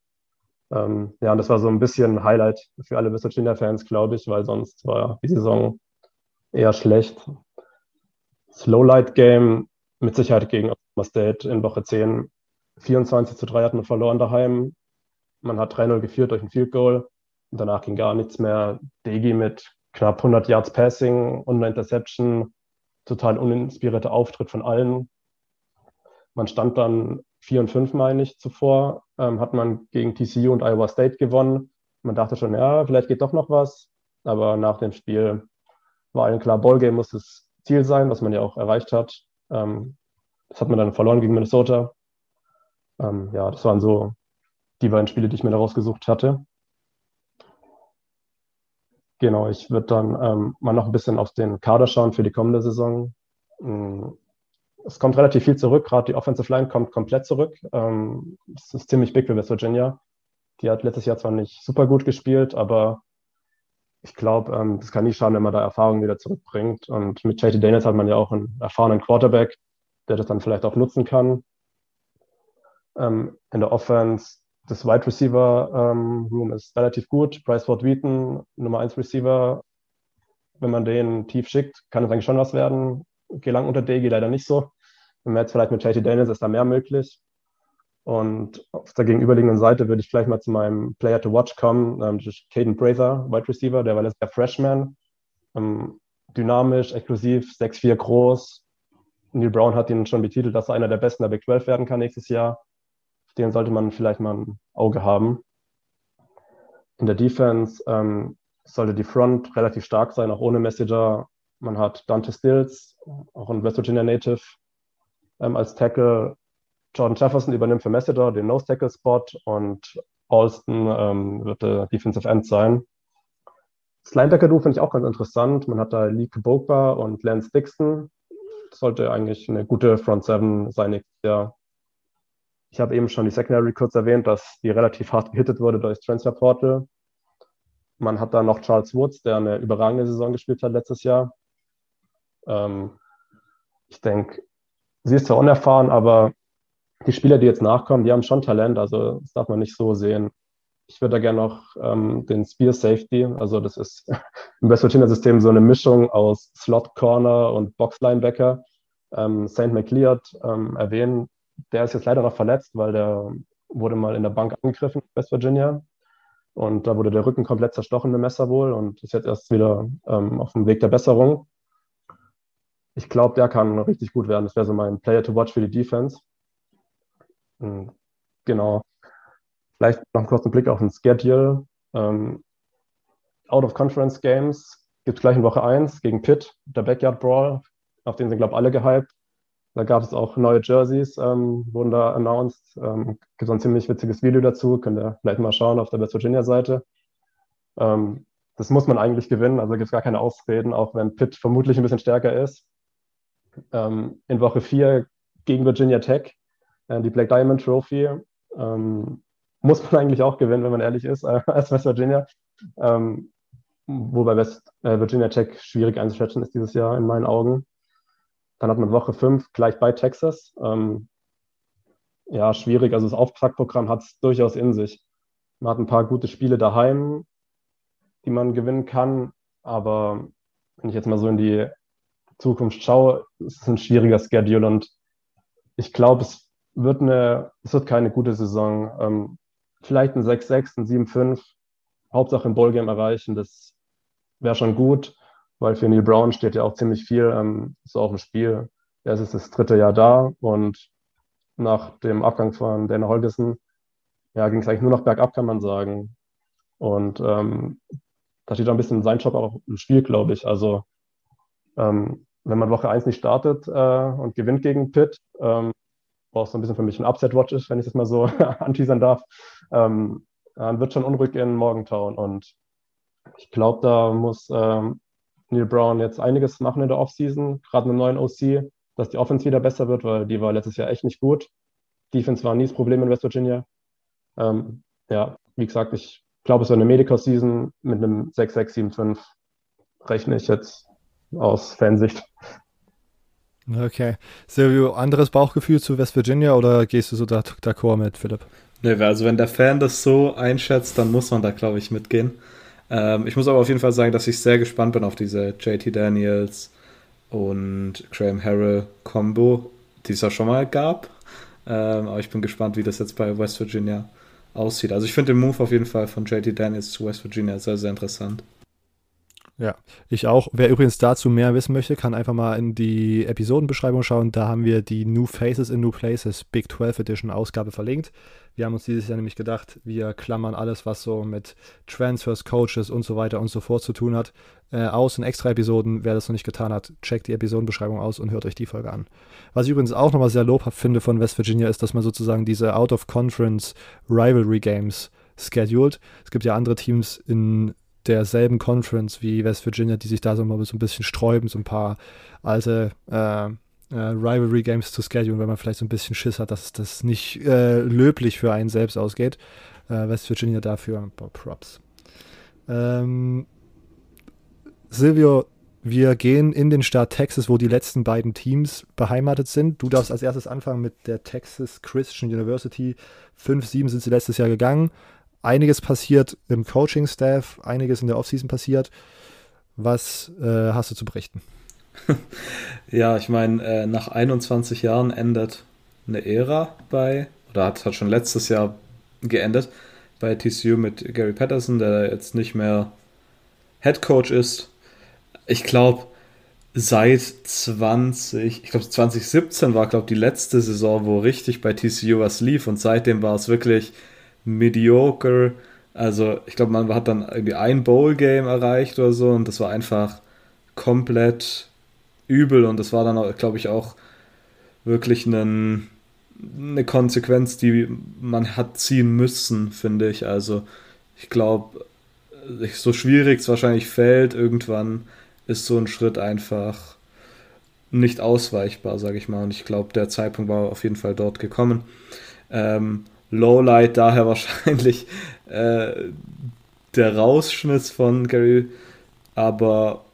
Ähm, ja, und das war so ein bisschen Highlight für alle West Virginia-Fans, glaube ich, weil sonst war die Saison eher schlecht. Slowlight-Game mit Sicherheit gegen Oklahoma State in Woche 10. 24 zu 3 hat man verloren daheim. Man hat 3-0 geführt durch ein Field Goal. Und danach ging gar nichts mehr. Degi mit knapp 100 Yards Passing und einer Interception. Total uninspirierter Auftritt von allen. Man stand dann 4 und 5, meine ich, zuvor. Ähm, hat man gegen TCU und Iowa State gewonnen. Man dachte schon, ja, vielleicht geht doch noch was. Aber nach dem Spiel war allen klar, Ballgame muss das Ziel sein, was man ja auch erreicht hat. Ähm, das hat man dann verloren gegen Minnesota. Ähm, ja, das waren so die beiden Spiele, die ich mir da rausgesucht hatte. Genau, ich würde dann ähm, mal noch ein bisschen auf den Kader schauen für die kommende Saison. Ähm, es kommt relativ viel zurück, gerade die Offensive Line kommt komplett zurück. Ähm, das ist ziemlich big für West Virginia. Die hat letztes Jahr zwar nicht super gut gespielt, aber ich glaube, ähm, das kann nie schaden, wenn man da Erfahrung wieder zurückbringt. Und mit JT Daniels hat man ja auch einen erfahrenen Quarterback, der das dann vielleicht auch nutzen kann. Ähm, in der Offense, das Wide Receiver ähm, Room ist relativ gut. Bryce Ford Wheaton, Nummer 1 Receiver. Wenn man den tief schickt, kann es eigentlich schon was werden. Gelang unter Degi leider nicht so. Wenn man jetzt vielleicht mit JT Daniels ist da mehr möglich. Und auf der gegenüberliegenden Seite würde ich gleich mal zu meinem Player to Watch kommen. Ist Caden Prather, Wide Receiver, der war Jahr Freshman. Ähm, dynamisch, exklusiv, 6'4 groß. Neil Brown hat ihn schon betitelt, dass er einer der besten der Big 12 werden kann nächstes Jahr. Auf den sollte man vielleicht mal ein Auge haben. In der Defense ähm, sollte die Front relativ stark sein, auch ohne Messenger. Man hat Dante Stills, auch ein West Virginia Native, ähm, als Tackle. Jordan Jefferson übernimmt für Messenger den Nose-Tackle-Spot und Alston ähm, wird der Defensive End sein. Das Linebacker-Duo finde ich auch ganz interessant. Man hat da Lee Bogba und Lance Dixon. Das sollte eigentlich eine gute Front Seven sein nächstes Jahr. Ich habe eben schon die Secondary kurz erwähnt, dass die relativ hart gehittet wurde durch Transfer Portal. Man hat da noch Charles Woods, der eine überragende Saison gespielt hat letztes Jahr. Ähm, ich denke, sie ist zwar unerfahren, aber die Spieler, die jetzt nachkommen, die haben schon Talent, also das darf man nicht so sehen. Ich würde da gerne noch ähm, den Spear Safety, also das ist im West Virginia System so eine Mischung aus Slot Corner und Box Linebacker. Ähm, St. McLeod ähm, erwähnen, der ist jetzt leider noch verletzt, weil der wurde mal in der Bank angegriffen West Virginia. Und da wurde der Rücken komplett zerstochen mit Messer wohl und ist jetzt erst wieder ähm, auf dem Weg der Besserung. Ich glaube, der kann richtig gut werden. Das wäre so mein Player to watch für die Defense. Hm, genau. Vielleicht noch einen kurzen Blick auf den Schedule. Ähm, Out-of-Conference Games gibt es gleich in Woche 1 gegen Pitt, der Backyard Brawl, auf den sind, glaube ich, alle gehypt. Da gab es auch neue Jerseys, ähm, wurden da announced. Ähm, gibt so ein ziemlich witziges Video dazu, könnt ihr vielleicht mal schauen auf der West Virginia-Seite. Ähm, das muss man eigentlich gewinnen, also gibt es gar keine Ausreden, auch wenn Pitt vermutlich ein bisschen stärker ist. Ähm, in Woche 4 gegen Virginia Tech, die Black Diamond Trophy, ähm, muss man eigentlich auch gewinnen, wenn man ehrlich ist, äh, als West Virginia. Ähm, wobei West äh, Virginia Tech schwierig einzuschätzen ist dieses Jahr in meinen Augen. Dann hat man Woche 5 gleich bei Texas. Ähm, ja, schwierig. Also das Auftaktprogramm hat es durchaus in sich. Man hat ein paar gute Spiele daheim, die man gewinnen kann. Aber wenn ich jetzt mal so in die Zukunft schaue, ist es ein schwieriger Schedule und ich glaube, es wird eine, es wird keine gute Saison. Ähm, vielleicht ein 6-6, ein 7-5, Hauptsache ein Ballgame erreichen, das wäre schon gut weil für Neil Brown steht ja auch ziemlich viel ähm, so auf dem Spiel. Er ist das dritte Jahr da und nach dem Abgang von Dana Holgerson ja, ging es eigentlich nur noch bergab, kann man sagen. Und ähm, da steht auch ein bisschen sein Job auch im Spiel, glaube ich. Also ähm, wenn man Woche 1 nicht startet äh, und gewinnt gegen Pitt, ähm, braucht so ein bisschen für mich ein Upset-Watch ist, wenn ich das mal so anteasern darf, ähm, dann wird schon unruhig in Morgentown. Und ich glaube, da muss ähm, Neil Brown jetzt einiges machen in der Offseason, gerade mit einem neuen OC, dass die Offense wieder besser wird, weil die war letztes Jahr echt nicht gut. Defense war nie das Problem in West Virginia. Ähm, ja, wie gesagt, ich glaube, es war eine Medical-Season mit einem 6-6-7-5 rechne ich jetzt aus Fansicht. Okay. Silvio, anderes Bauchgefühl zu West Virginia oder gehst du so d'accord mit Philipp? Nee, also wenn der Fan das so einschätzt, dann muss man da, glaube ich, mitgehen. Ähm, ich muss aber auf jeden Fall sagen, dass ich sehr gespannt bin auf diese JT Daniels und Graham Harrell Combo, die es ja schon mal gab. Ähm, aber ich bin gespannt, wie das jetzt bei West Virginia aussieht. Also ich finde den Move auf jeden Fall von JT Daniels zu West Virginia sehr, sehr interessant. Ja, ich auch. Wer übrigens dazu mehr wissen möchte, kann einfach mal in die Episodenbeschreibung schauen. Da haben wir die New Faces in New Places Big 12 Edition Ausgabe verlinkt. Wir haben uns dieses Jahr nämlich gedacht, wir klammern alles, was so mit Transfers, Coaches und so weiter und so fort zu tun hat, äh, aus in extra Episoden. Wer das noch nicht getan hat, checkt die Episodenbeschreibung aus und hört euch die Folge an. Was ich übrigens auch nochmal sehr lobhaft finde von West Virginia, ist, dass man sozusagen diese Out-of-Conference Rivalry Games scheduled. Es gibt ja andere Teams in derselben Conference wie West Virginia, die sich da so mal so ein bisschen sträuben, so ein paar alte äh, äh, Rivalry Games zu schedulen, wenn man vielleicht so ein bisschen Schiss hat, dass das nicht äh, löblich für einen selbst ausgeht. Äh, West Virginia dafür ein paar Props. Ähm, Silvio, wir gehen in den Staat Texas, wo die letzten beiden Teams beheimatet sind. Du darfst als erstes anfangen mit der Texas Christian University. 5-7 sind sie letztes Jahr gegangen einiges passiert im Coaching-Staff, einiges in der Offseason passiert. Was äh, hast du zu berichten? ja, ich meine, äh, nach 21 Jahren endet eine Ära bei, oder hat, hat schon letztes Jahr geendet, bei TCU mit Gary Patterson, der jetzt nicht mehr Head Coach ist. Ich glaube, seit 20, ich glaube 2017 war, glaube die letzte Saison, wo richtig bei TCU was lief und seitdem war es wirklich mediocre. Also ich glaube, man hat dann irgendwie ein Bowl-Game erreicht oder so und das war einfach komplett übel und das war dann, glaube ich, auch wirklich einen, eine Konsequenz, die man hat ziehen müssen, finde ich. Also ich glaube, so schwierig es wahrscheinlich fällt, irgendwann ist so ein Schritt einfach nicht ausweichbar, sage ich mal. Und ich glaube, der Zeitpunkt war auf jeden Fall dort gekommen. Ähm, Lowlight daher wahrscheinlich äh, der Rausschmiss von Gary. Aber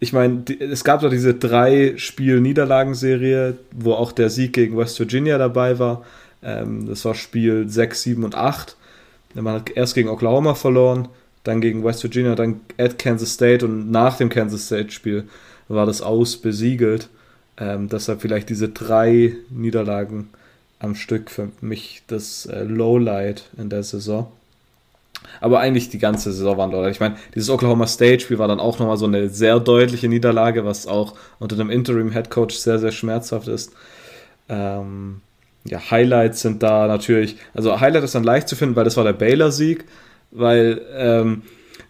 ich meine, es gab doch diese drei Spiel-Niederlagenserie, wo auch der Sieg gegen West Virginia dabei war. Ähm, das war Spiel 6, 7 und 8. Man hat erst gegen Oklahoma verloren, dann gegen West Virginia, dann at Kansas State und nach dem Kansas State-Spiel war das aus besiegelt. Ähm, deshalb vielleicht diese drei Niederlagen am Stück für mich das äh, Lowlight in der Saison. Aber eigentlich die ganze Saison war ein Lowlight. Ich meine, dieses Oklahoma State-Spiel war dann auch nochmal so eine sehr deutliche Niederlage, was auch unter dem Interim-Headcoach sehr, sehr schmerzhaft ist. Ähm, ja, Highlights sind da natürlich. Also, Highlight ist dann leicht zu finden, weil das war der Baylor-Sieg, weil ähm,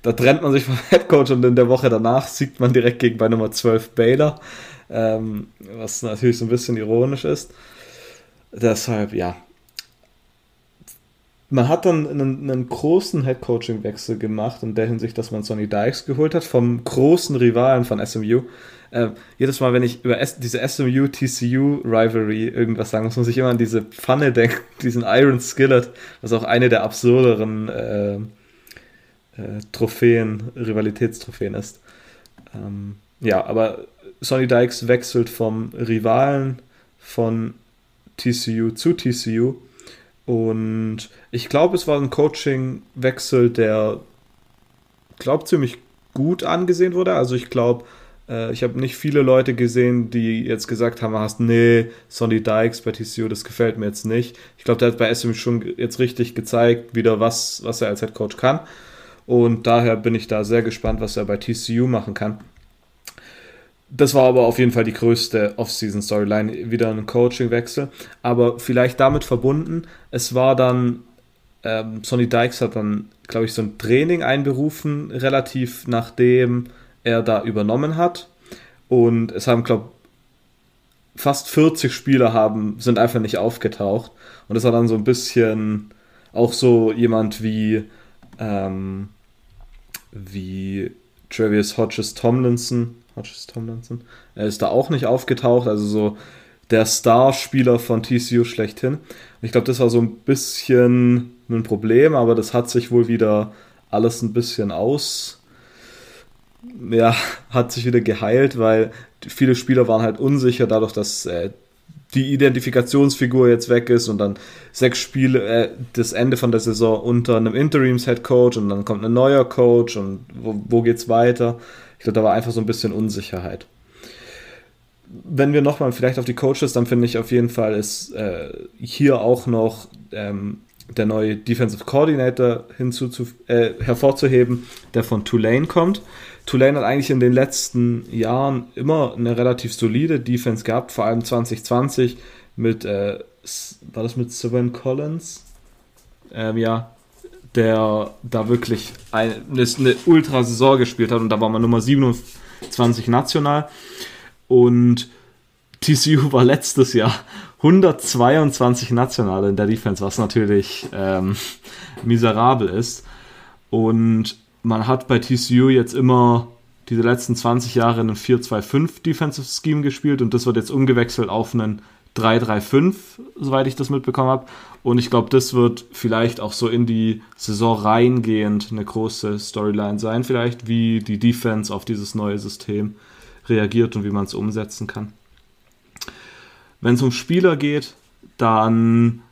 da trennt man sich vom Headcoach und in der Woche danach siegt man direkt gegen bei Nummer 12 Baylor, ähm, was natürlich so ein bisschen ironisch ist. Deshalb, ja. Man hat dann einen, einen großen Headcoaching-Wechsel gemacht, in der Hinsicht, dass man Sonny Dykes geholt hat, vom großen Rivalen von SMU. Äh, jedes Mal, wenn ich über S diese SMU-TCU-Rivalry irgendwas sagen muss, muss ich immer an diese Pfanne denken, diesen Iron Skillet, was auch eine der absurderen äh, äh, Trophäen, Rivalitätstrophäen ist. Ähm, ja, aber Sonny Dykes wechselt vom Rivalen von TCU zu TCU und ich glaube, es war ein Coaching-Wechsel, der, glaube ziemlich gut angesehen wurde. Also ich glaube, äh, ich habe nicht viele Leute gesehen, die jetzt gesagt haben, hast, nee, Sonny Dykes bei TCU, das gefällt mir jetzt nicht. Ich glaube, der hat bei SMU schon jetzt richtig gezeigt, wieder was, was er als Head Coach kann. Und daher bin ich da sehr gespannt, was er bei TCU machen kann. Das war aber auf jeden Fall die größte Off-Season-Storyline, wieder ein Coaching-Wechsel. Aber vielleicht damit verbunden, es war dann, ähm, Sonny Dykes hat dann, glaube ich, so ein Training einberufen, relativ nachdem er da übernommen hat. Und es haben, glaube ich, fast 40 Spieler haben, sind einfach nicht aufgetaucht. Und es war dann so ein bisschen auch so jemand wie ähm, wie Travis Hodges Tomlinson. Hodges Tomlinson. Er ist da auch nicht aufgetaucht, also so der Starspieler von TCU schlechthin. Ich glaube, das war so ein bisschen ein Problem, aber das hat sich wohl wieder alles ein bisschen aus. Ja, hat sich wieder geheilt, weil viele Spieler waren halt unsicher, dadurch, dass äh, die Identifikationsfigur jetzt weg ist und dann sechs Spiele, äh, das Ende von der Saison unter einem Interims-Head-Coach und dann kommt ein neuer Coach und wo, wo geht's weiter? Ich glaube, da war einfach so ein bisschen Unsicherheit. Wenn wir nochmal vielleicht auf die Coaches, dann finde ich auf jeden Fall ist äh, hier auch noch ähm, der neue Defensive Coordinator hinzuzu äh, hervorzuheben, der von Tulane kommt. Tulane hat eigentlich in den letzten Jahren immer eine relativ solide Defense gehabt, vor allem 2020 mit, äh, war das mit Sylvan Collins? Ähm, ja, der da wirklich eine, eine Ultra-Saison gespielt hat und da war man Nummer 27 national. Und TCU war letztes Jahr 122 national in der Defense, was natürlich ähm, miserabel ist. Und man hat bei TCU jetzt immer diese letzten 20 Jahre einen 4-2-5 Defensive Scheme gespielt und das wird jetzt umgewechselt auf einen 3-3-5, soweit ich das mitbekommen habe. Und ich glaube, das wird vielleicht auch so in die Saison reingehend eine große Storyline sein, vielleicht wie die Defense auf dieses neue System reagiert und wie man es umsetzen kann. Wenn es um Spieler geht, dann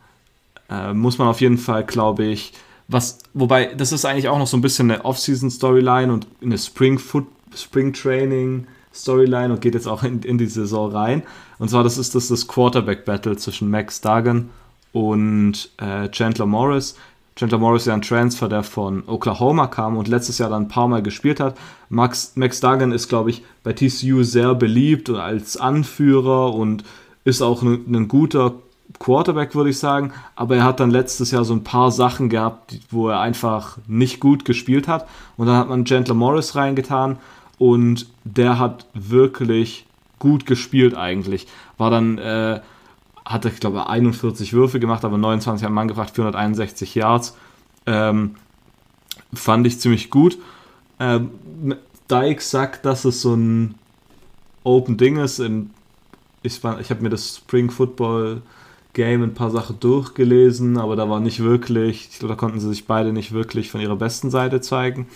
äh, muss man auf jeden Fall, glaube ich, was, wobei, das ist eigentlich auch noch so ein bisschen eine Off-Season-Storyline und eine Spring Foot, Spring Training Storyline und geht jetzt auch in, in die Saison rein. Und zwar, das ist das, das Quarterback-Battle zwischen Max Duggan und äh, Chandler Morris. Chandler Morris ist ja ein Transfer, der von Oklahoma kam und letztes Jahr dann ein paar Mal gespielt hat. Max, Max Duggan ist, glaube ich, bei TCU sehr beliebt und als Anführer und ist auch ein, ein guter Quarterback, würde ich sagen. Aber er hat dann letztes Jahr so ein paar Sachen gehabt, wo er einfach nicht gut gespielt hat. Und dann hat man Gentler Morris reingetan und der hat wirklich gut gespielt eigentlich. War dann, äh, hatte, ich glaube, 41 Würfe gemacht, aber 29 haben Mann gebracht, 461 Yards. Ähm, fand ich ziemlich gut. Ähm, Dyke sagt, dass es so ein Open Ding ist. In, ich ich habe mir das Spring Football Game ein paar Sachen durchgelesen, aber da war nicht wirklich, ich glaube, da konnten sie sich beide nicht wirklich von ihrer besten Seite zeigen.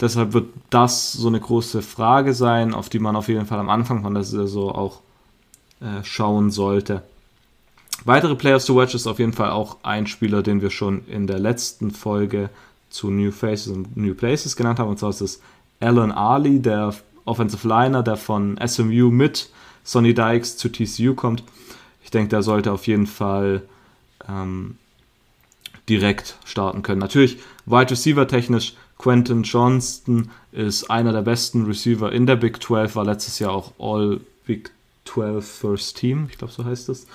Deshalb wird das so eine große Frage sein, auf die man auf jeden Fall am Anfang von der Saison auch äh, schauen sollte. Weitere Players to Watch ist auf jeden Fall auch ein Spieler, den wir schon in der letzten Folge zu New Faces und New Places genannt haben. Und zwar ist es Alan Ali, der Offensive Liner, der von SMU mit Sonny Dykes zu TCU kommt ich denke, der sollte auf jeden Fall ähm, direkt starten können. Natürlich, Wide Receiver technisch, Quentin Johnston ist einer der besten Receiver in der Big 12, war letztes Jahr auch All Big 12 First Team, ich glaube, so heißt es.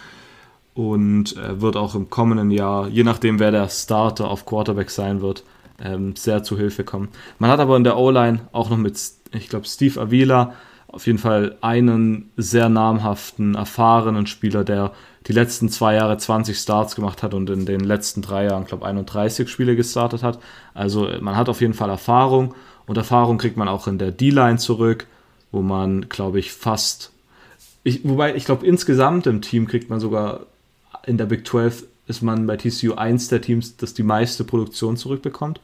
Und äh, wird auch im kommenden Jahr, je nachdem, wer der Starter auf Quarterback sein wird, ähm, sehr zu Hilfe kommen. Man hat aber in der O-Line auch noch mit, ich glaube, Steve Avila auf jeden Fall einen sehr namhaften, erfahrenen Spieler, der die letzten zwei Jahre 20 Starts gemacht hat und in den letzten drei Jahren, glaube ich, 31 Spiele gestartet hat. Also man hat auf jeden Fall Erfahrung und Erfahrung kriegt man auch in der D-Line zurück, wo man, glaube ich, fast, ich, wobei ich glaube, insgesamt im Team kriegt man sogar in der Big 12 ist man bei TCU eins der Teams, das die meiste Produktion zurückbekommt.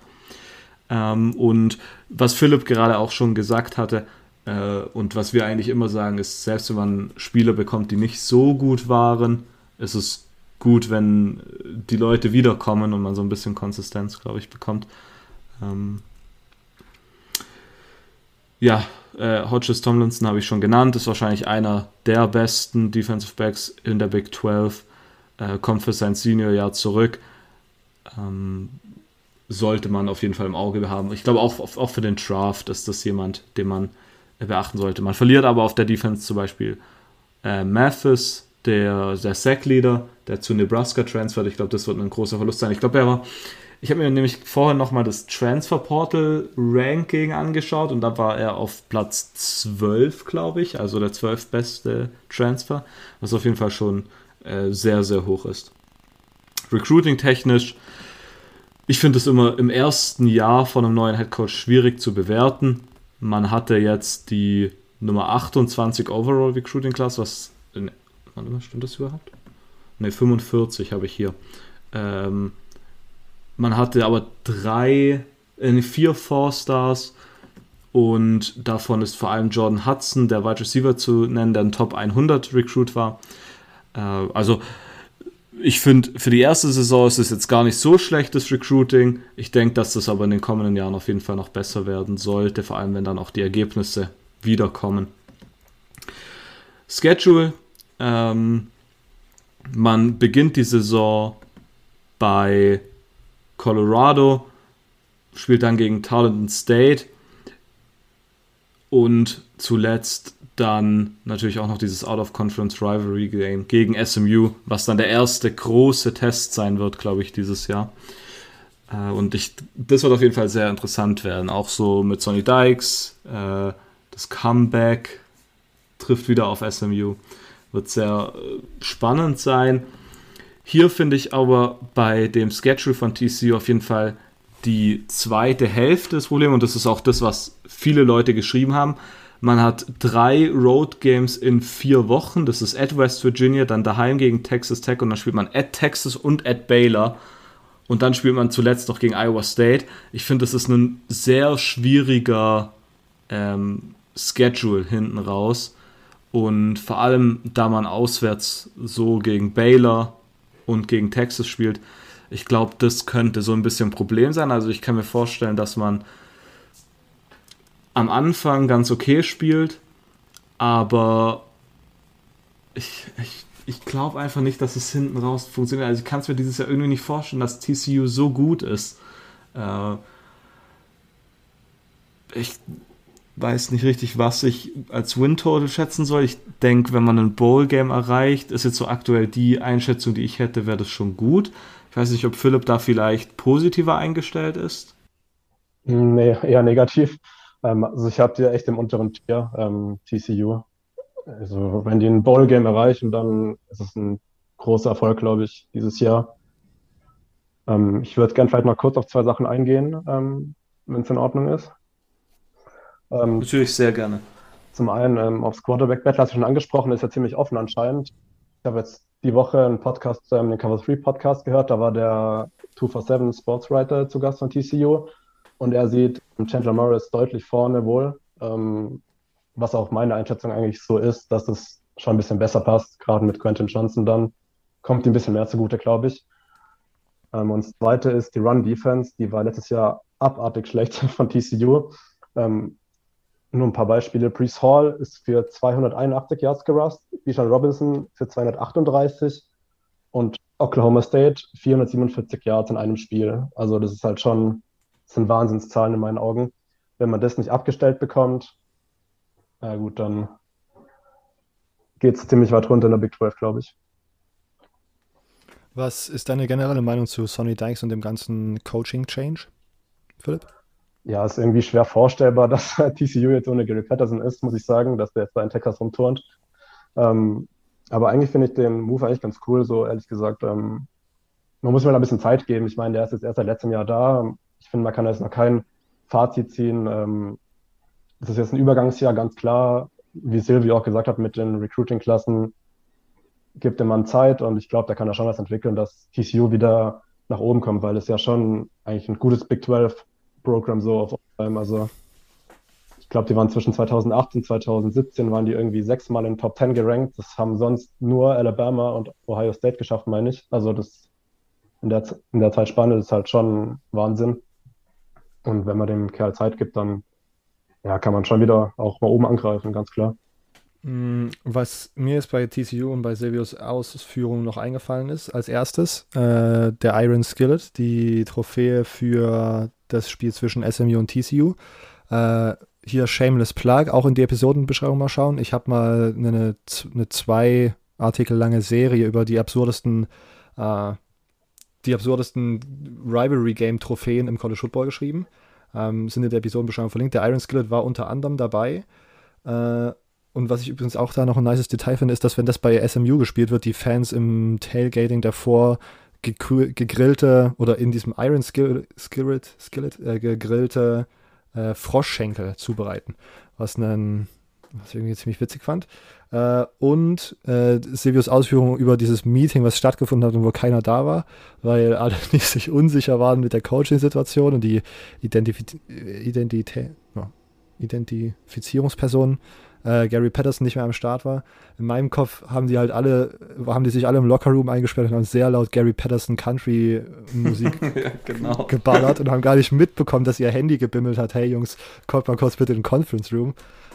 Ähm, und was Philipp gerade auch schon gesagt hatte, äh, und was wir eigentlich immer sagen, ist, selbst wenn man Spieler bekommt, die nicht so gut waren, ist es gut, wenn die Leute wiederkommen und man so ein bisschen Konsistenz, glaube ich, bekommt. Ähm, ja, äh, Hodges Tomlinson habe ich schon genannt, ist wahrscheinlich einer der besten Defensive Backs in der Big 12, äh, kommt für sein Senior-Jahr zurück. Ähm, sollte man auf jeden Fall im Auge haben. Ich glaube auch, auch für den Draft ist das jemand, den man beachten sollte. Man verliert aber auf der Defense zum Beispiel äh, Mathis, der, der Sack-Leader, der zu Nebraska transfert. Ich glaube, das wird ein großer Verlust sein. Ich glaube, er war. Ich habe mir nämlich vorher nochmal das Transfer Portal Ranking angeschaut und da war er auf Platz 12, glaube ich, also der 12 beste Transfer, was auf jeden Fall schon äh, sehr, sehr hoch ist. Recruiting technisch, ich finde es immer im ersten Jahr von einem neuen Headcoach schwierig zu bewerten. Man hatte jetzt die Nummer 28 Overall Recruiting Class, was. In, warte mal, stimmt das überhaupt? Ne, 45 habe ich hier. Ähm, man hatte aber drei, äh, vier Four-Stars und davon ist vor allem Jordan Hudson, der Wide Receiver zu nennen, der ein Top 100 Recruit war. Äh, also ich finde, für die erste Saison ist es jetzt gar nicht so schlechtes Recruiting. Ich denke, dass das aber in den kommenden Jahren auf jeden Fall noch besser werden sollte, vor allem wenn dann auch die Ergebnisse wiederkommen. Schedule. Ähm, man beginnt die Saison bei Colorado, spielt dann gegen Tarleton State und zuletzt dann natürlich auch noch dieses Out-of-Conference-Rivalry-Game gegen SMU, was dann der erste große Test sein wird, glaube ich, dieses Jahr. Äh, und ich, das wird auf jeden Fall sehr interessant werden. Auch so mit Sonny Dykes, äh, das Comeback trifft wieder auf SMU. Wird sehr äh, spannend sein. Hier finde ich aber bei dem Schedule von TCU auf jeden Fall die zweite Hälfte des Problems und das ist auch das, was viele Leute geschrieben haben man hat drei Road Games in vier Wochen. Das ist at West Virginia, dann daheim gegen Texas Tech und dann spielt man at Texas und at Baylor. Und dann spielt man zuletzt noch gegen Iowa State. Ich finde, das ist ein sehr schwieriger ähm, Schedule hinten raus. Und vor allem, da man auswärts so gegen Baylor und gegen Texas spielt, ich glaube, das könnte so ein bisschen ein Problem sein. Also ich kann mir vorstellen, dass man am Anfang ganz okay spielt, aber ich, ich, ich glaube einfach nicht, dass es hinten raus funktioniert. Also ich kann es mir dieses Jahr irgendwie nicht vorstellen, dass TCU so gut ist. Äh, ich weiß nicht richtig, was ich als Win-Total schätzen soll. Ich denke, wenn man ein Bowl-Game erreicht, ist jetzt so aktuell die Einschätzung, die ich hätte, wäre das schon gut. Ich weiß nicht, ob Philipp da vielleicht positiver eingestellt ist. Nee, eher negativ. Ähm, also ich habe die echt im unteren Tier, ähm, TCU. Also wenn die ein Bowl-Game erreichen, dann ist es ein großer Erfolg, glaube ich, dieses Jahr. Ähm, ich würde gerne vielleicht noch kurz auf zwei Sachen eingehen, ähm, wenn es in Ordnung ist. Ähm, Natürlich sehr gerne. Zum einen ähm, aufs Quarterback-Battle hast du schon angesprochen, ist ja ziemlich offen anscheinend. Ich habe jetzt die Woche einen Podcast, ähm, den Cover 3 Podcast gehört, da war der 247 Sportswriter zu Gast von TCU und er sieht Chandler Morris deutlich vorne wohl, ähm, was auch meine Einschätzung eigentlich so ist, dass es schon ein bisschen besser passt, gerade mit Quentin Johnson dann. Kommt ihm ein bisschen mehr zugute, glaube ich. Ähm, und das zweite ist die Run-Defense, die war letztes Jahr abartig schlecht von TCU. Ähm, nur ein paar Beispiele. Brees Hall ist für 281 Yards gerust, Bijan Robinson für 238 und Oklahoma State 447 Yards in einem Spiel. Also das ist halt schon das sind Wahnsinnszahlen in meinen Augen. Wenn man das nicht abgestellt bekommt, na gut, dann geht es ziemlich weit runter in der Big 12, glaube ich. Was ist deine generelle Meinung zu Sonny Dykes und dem ganzen Coaching-Change? Philipp? Ja, ist irgendwie schwer vorstellbar, dass TCU jetzt ohne Gary Patterson ist, muss ich sagen, dass der jetzt da in Texas rumturnt. Ähm, aber eigentlich finde ich den Move eigentlich ganz cool, so ehrlich gesagt. Ähm, man muss mir da ein bisschen Zeit geben. Ich meine, der ist jetzt erst seit letztem Jahr da. Ich finde, man kann da jetzt noch kein Fazit ziehen. Ähm, das ist jetzt ein Übergangsjahr, ganz klar. Wie Silvi auch gesagt hat, mit den Recruiting-Klassen gibt dem Mann Zeit und ich glaube, da kann er schon was entwickeln, dass TCU wieder nach oben kommt, weil es ja schon eigentlich ein gutes Big 12 Programm so auf allem. Also ich glaube, die waren zwischen 2018 und 2017 waren die irgendwie sechsmal in Top 10 gerankt. Das haben sonst nur Alabama und Ohio State geschafft, meine ich. Also das in der, in der Zeitspanne ist halt schon Wahnsinn. Und wenn man dem Kerl Zeit gibt, dann ja, kann man schon wieder auch mal oben angreifen, ganz klar. Mm, was mir jetzt bei TCU und bei Silvios Ausführungen noch eingefallen ist, als erstes äh, der Iron Skillet, die Trophäe für das Spiel zwischen SMU und TCU. Äh, hier Shameless Plug, auch in die Episodenbeschreibung mal schauen. Ich habe mal eine, eine zwei Artikel lange Serie über die absurdesten äh, die absurdesten Rivalry-Game-Trophäen im College Football geschrieben. Ähm, sind in der Episodenbeschreibung verlinkt. Der Iron Skillet war unter anderem dabei. Äh, und was ich übrigens auch da noch ein nices Detail finde, ist, dass wenn das bei SMU gespielt wird, die Fans im Tailgating davor gegrillte oder in diesem Iron Skillet, Skillet, Skillet äh, gegrillte äh, Froschschenkel zubereiten. Was einen was ich irgendwie ziemlich witzig fand. Äh, und äh, Silvius Ausführungen über dieses Meeting, was stattgefunden hat und wo keiner da war, weil alle nicht sich unsicher waren mit der Coaching-Situation und die Identif Identität, no, Identifizierungsperson äh, Gary Patterson nicht mehr am Start war. In meinem Kopf haben die halt alle, haben die sich alle im Lockerroom eingesperrt und haben sehr laut Gary Patterson Country Musik ja, genau. geballert und haben gar nicht mitbekommen, dass ihr Handy gebimmelt hat. Hey Jungs, kommt mal kurz bitte in den Conference Room.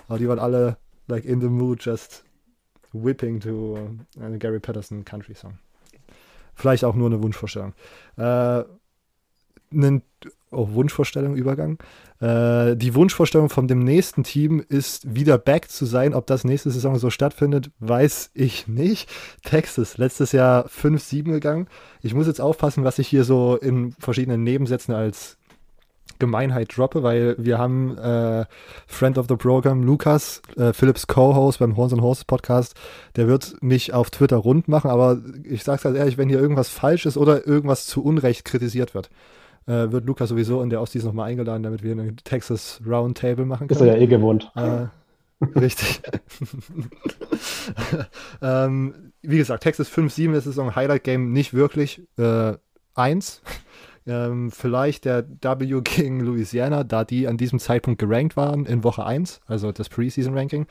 Aber die waren alle like in the mood, just whipping to einen Gary Patterson Country Song. Vielleicht auch nur eine Wunschvorstellung. Äh, einen, oh, Wunschvorstellung, Übergang. Äh, die Wunschvorstellung von dem nächsten Team ist, wieder back zu sein. Ob das nächste Saison so stattfindet, weiß ich nicht. Texas, letztes Jahr 5-7 gegangen. Ich muss jetzt aufpassen, was ich hier so in verschiedenen Nebensätzen als Gemeinheit droppe, weil wir haben äh, Friend of the Program, Lukas, äh, Philips Co-Host beim Horns and Horses Podcast, der wird mich auf Twitter rund machen, aber ich sag's halt ehrlich, wenn hier irgendwas falsch ist oder irgendwas zu Unrecht kritisiert wird, äh, wird Lukas sowieso in der Ostis nochmal eingeladen, damit wir eine Texas Roundtable machen können. Ist er ja eh gewohnt. Äh, richtig. ähm, wie gesagt, Texas 5-7 ist Saison Highlight-Game nicht wirklich. Äh, eins. Ähm, vielleicht der W gegen Louisiana, da die an diesem Zeitpunkt gerankt waren in Woche 1, also das Preseason-Ranking.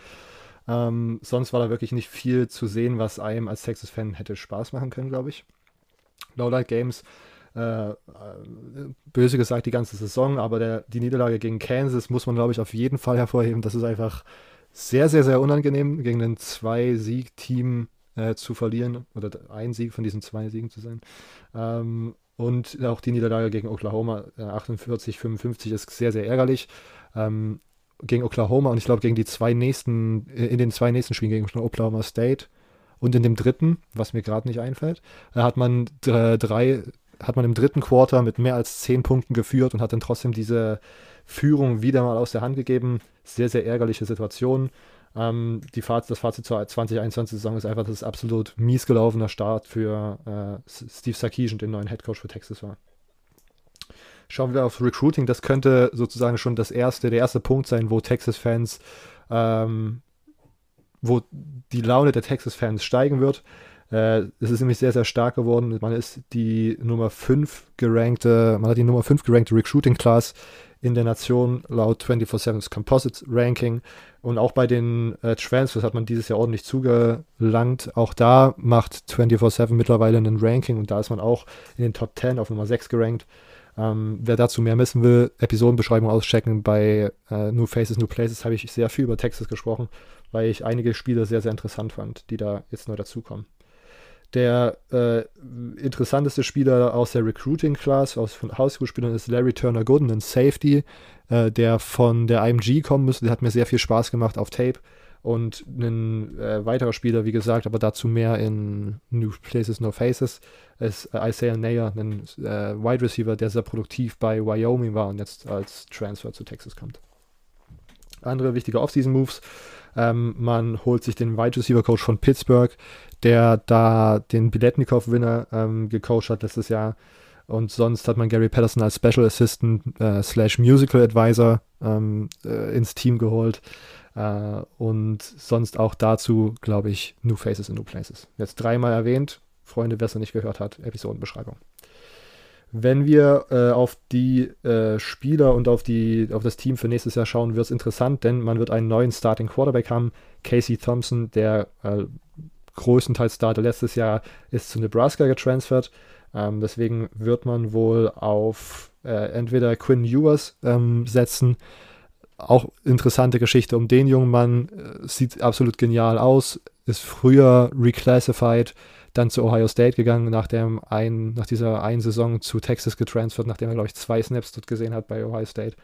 Ähm, sonst war da wirklich nicht viel zu sehen, was einem als Texas-Fan hätte Spaß machen können, glaube ich. Lowlight Games, äh, äh, böse gesagt, die ganze Saison, aber der, die Niederlage gegen Kansas muss man, glaube ich, auf jeden Fall hervorheben. Das ist einfach sehr, sehr, sehr unangenehm, gegen ein Zwei-Sieg-Team äh, zu verlieren oder ein Sieg von diesen zwei Siegen zu sein. Ähm, und auch die Niederlage gegen Oklahoma, 48, äh, 55, ist sehr, sehr ärgerlich. Ähm, gegen Oklahoma und ich glaube gegen die zwei nächsten, äh, in den zwei nächsten Spielen gegen Oklahoma State und in dem dritten, was mir gerade nicht einfällt, hat man drei, hat man im dritten Quarter mit mehr als zehn Punkten geführt und hat dann trotzdem diese Führung wieder mal aus der Hand gegeben. Sehr, sehr ärgerliche Situation. Ähm, die Fazit, das Fazit zur 2021-Saison ist einfach, dass es absolut mies gelaufener Start für äh, Steve Sarkisian, den neuen Headcoach für Texas war. Schauen wir auf Recruiting, das könnte sozusagen schon das erste, der erste Punkt sein, wo Texas-Fans, ähm, wo die Laune der Texas-Fans steigen wird. Äh, es ist nämlich sehr, sehr stark geworden. Man ist die Nummer 5 gerankte, man hat die Nummer 5 gerankte Recruiting Class in der Nation laut 24-7's Composite Ranking. Und auch bei den äh, Transfers hat man dieses Jahr ordentlich zugelangt. Auch da macht 24-7 mittlerweile einen Ranking und da ist man auch in den Top 10 auf Nummer 6 gerankt. Ähm, wer dazu mehr wissen will, Episodenbeschreibung auschecken. Bei äh, New Faces, New Places habe ich sehr viel über Texas gesprochen, weil ich einige Spiele sehr, sehr interessant fand, die da jetzt neu dazukommen. Der äh, interessanteste Spieler aus der Recruiting Class, aus von Highschool-Spielern, ist Larry Turner Gooden, ein Safety, äh, der von der IMG kommen müsste. Der hat mir sehr viel Spaß gemacht auf Tape. Und ein äh, weiterer Spieler, wie gesagt, aber dazu mehr in New Places, No Faces, ist äh, Isaiah Nayer, ein äh, Wide Receiver, der sehr produktiv bei Wyoming war und jetzt als Transfer zu Texas kommt. Andere wichtige Offseason-Moves. Ähm, man holt sich den Wide Receiver Coach von Pittsburgh, der da den Biletnikow-Winner ähm, gecoacht hat letztes Jahr. Und sonst hat man Gary Patterson als Special Assistant äh, slash Musical Advisor ähm, äh, ins Team geholt. Äh, und sonst auch dazu, glaube ich, New Faces in New Places. Jetzt dreimal erwähnt. Freunde, wer es noch nicht gehört hat, Episodenbeschreibung. Wenn wir äh, auf die äh, Spieler und auf, die, auf das Team für nächstes Jahr schauen, wird es interessant, denn man wird einen neuen Starting Quarterback haben. Casey Thompson, der äh, größtenteils Starter letztes Jahr, ist zu Nebraska getransfert. Ähm, deswegen wird man wohl auf äh, entweder Quinn Ewers ähm, setzen. Auch interessante Geschichte um den jungen Mann. Äh, sieht absolut genial aus. Ist früher reclassified dann zu Ohio State gegangen, nach, dem ein, nach dieser einen Saison zu Texas getransfert, nachdem er, glaube ich, zwei Snaps dort gesehen hat bei Ohio State.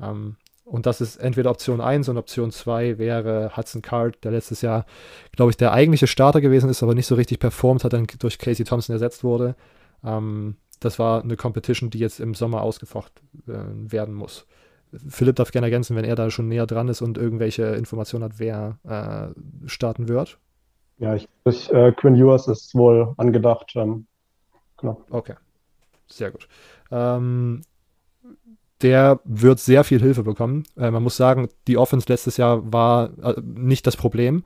Ähm, und das ist entweder Option 1 und Option 2 wäre Hudson Card, der letztes Jahr, glaube ich, der eigentliche Starter gewesen ist, aber nicht so richtig performt hat, dann durch Casey Thompson ersetzt wurde. Ähm, das war eine Competition, die jetzt im Sommer ausgefocht äh, werden muss. Philipp darf gerne ergänzen, wenn er da schon näher dran ist und irgendwelche Informationen hat, wer äh, starten wird. Ja, ich, ich äh, Quinn Ewers ist wohl angedacht. Ähm, genau. Okay, sehr gut. Ähm, der wird sehr viel Hilfe bekommen. Äh, man muss sagen, die Offense letztes Jahr war äh, nicht das Problem.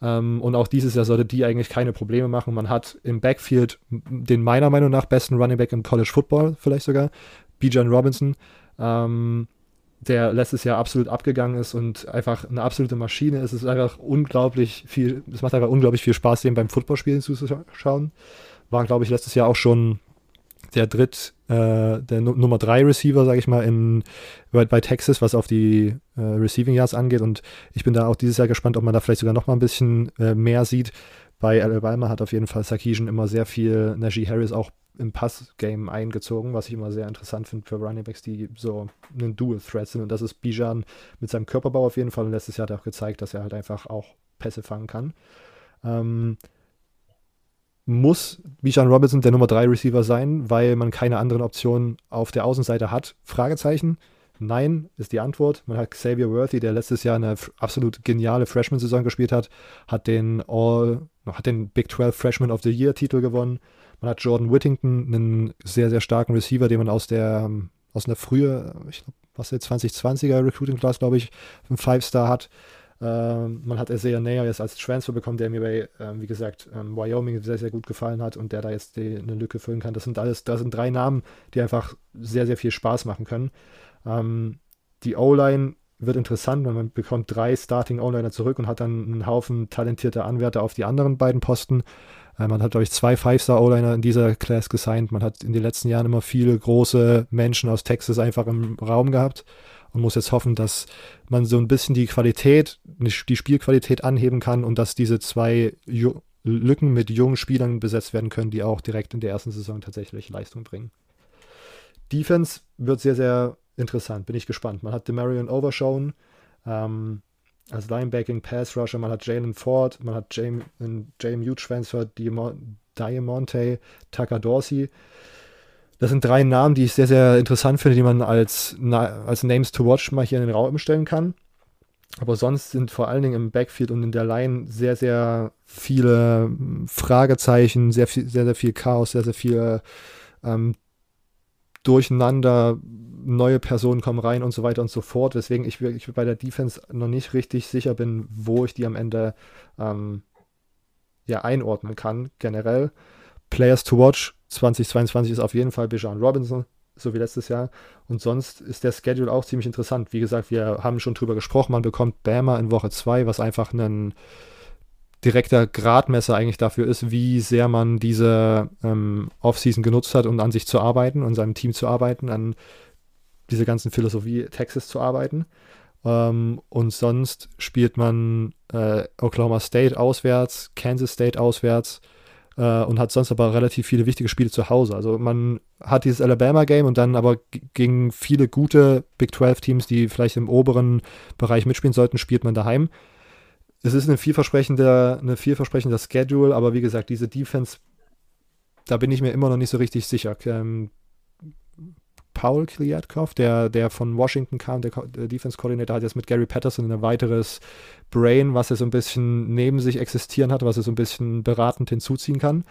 Ähm, und auch dieses Jahr sollte die eigentlich keine Probleme machen. Man hat im Backfield den meiner Meinung nach besten Running Back im College Football, vielleicht sogar, Bijan Robinson. Ähm, der letztes Jahr absolut abgegangen ist und einfach eine absolute Maschine ist. Es ist einfach unglaublich viel, es macht einfach unglaublich viel Spaß, dem beim Footballspielen zuzuschauen. War, glaube ich, letztes Jahr auch schon der Dritt, äh, der N Nummer 3 Receiver, sage ich mal, in, bei, bei, Texas, was auf die äh, Receiving Yards angeht. Und ich bin da auch dieses Jahr gespannt, ob man da vielleicht sogar noch mal ein bisschen äh, mehr sieht. Bei Alabama hat auf jeden Fall Sarkisian immer sehr viel Najee Harris auch im Pass-Game eingezogen, was ich immer sehr interessant finde für Runningbacks, die so einen Dual-Threat sind. Und das ist Bijan mit seinem Körperbau auf jeden Fall. Und letztes Jahr hat er auch gezeigt, dass er halt einfach auch Pässe fangen kann. Ähm, muss Bijan Robinson der Nummer 3 Receiver sein, weil man keine anderen Optionen auf der Außenseite hat? Fragezeichen. Nein, ist die Antwort. Man hat Xavier Worthy, der letztes Jahr eine absolut geniale Freshman-Saison gespielt hat, hat den All, hat den Big 12 Freshman of the Year Titel gewonnen man hat Jordan Whittington, einen sehr, sehr starken Receiver, den man aus der, aus einer frühe, ich glaube, was der 2020er Recruiting Class, glaube ich, einen Five-Star hat. Ähm, man hat Isaiah Nayer jetzt als Transfer bekommen, der mir bei, ähm, wie gesagt, ähm, Wyoming sehr, sehr gut gefallen hat und der da jetzt die, eine Lücke füllen kann. Das sind alles, das sind drei Namen, die einfach sehr, sehr viel Spaß machen können. Ähm, die O-Line wird interessant, weil man bekommt drei Starting O-Liner zurück und hat dann einen Haufen talentierter Anwärter auf die anderen beiden Posten. Äh, man hat, glaube ich, zwei Five-Star-O-Liner in dieser Class gesigned. Man hat in den letzten Jahren immer viele große Menschen aus Texas einfach im Raum gehabt und muss jetzt hoffen, dass man so ein bisschen die Qualität, die Spielqualität anheben kann und dass diese zwei Ju Lücken mit jungen Spielern besetzt werden können, die auch direkt in der ersten Saison tatsächlich Leistung bringen. Defense wird sehr, sehr interessant, bin ich gespannt. Man hat Demarion Overshown, ähm, als Linebacking, Pass Rusher, man hat Jalen Ford, man hat JMU Transfer, Diamante, Tucker Dorsey. Das sind drei Namen, die ich sehr, sehr interessant finde, die man als, als Names to Watch mal hier in den Raum stellen kann. Aber sonst sind vor allen Dingen im Backfield und in der Line sehr, sehr viele Fragezeichen, sehr, viel, sehr, sehr viel Chaos, sehr, sehr viel ähm, Durcheinander, neue Personen kommen rein und so weiter und so fort, weswegen ich, ich bei der Defense noch nicht richtig sicher bin, wo ich die am Ende ähm, ja, einordnen kann, generell. Players to Watch 2022 ist auf jeden Fall Bijan Robinson, so wie letztes Jahr. Und sonst ist der Schedule auch ziemlich interessant. Wie gesagt, wir haben schon drüber gesprochen, man bekommt Bama in Woche 2, was einfach ein direkter Gradmesser eigentlich dafür ist, wie sehr man diese ähm, Offseason genutzt hat, um an sich zu arbeiten, und seinem Team zu arbeiten, an diese ganzen Philosophie Texas zu arbeiten. Ähm, und sonst spielt man äh, Oklahoma State auswärts, Kansas State auswärts äh, und hat sonst aber relativ viele wichtige Spiele zu Hause. Also man hat dieses Alabama-Game und dann aber gegen viele gute Big 12-Teams, die vielleicht im oberen Bereich mitspielen sollten, spielt man daheim es ist eine vielversprechende, eine vielversprechender Schedule, aber wie gesagt, diese Defense, da bin ich mir immer noch nicht so richtig sicher. Ähm, Paul Kliatkov, der, der von Washington kam, der, der Defense Coordinator, hat jetzt mit Gary Patterson ein weiteres Brain, was er so ein bisschen neben sich existieren hat, was er so ein bisschen beratend hinzuziehen kann.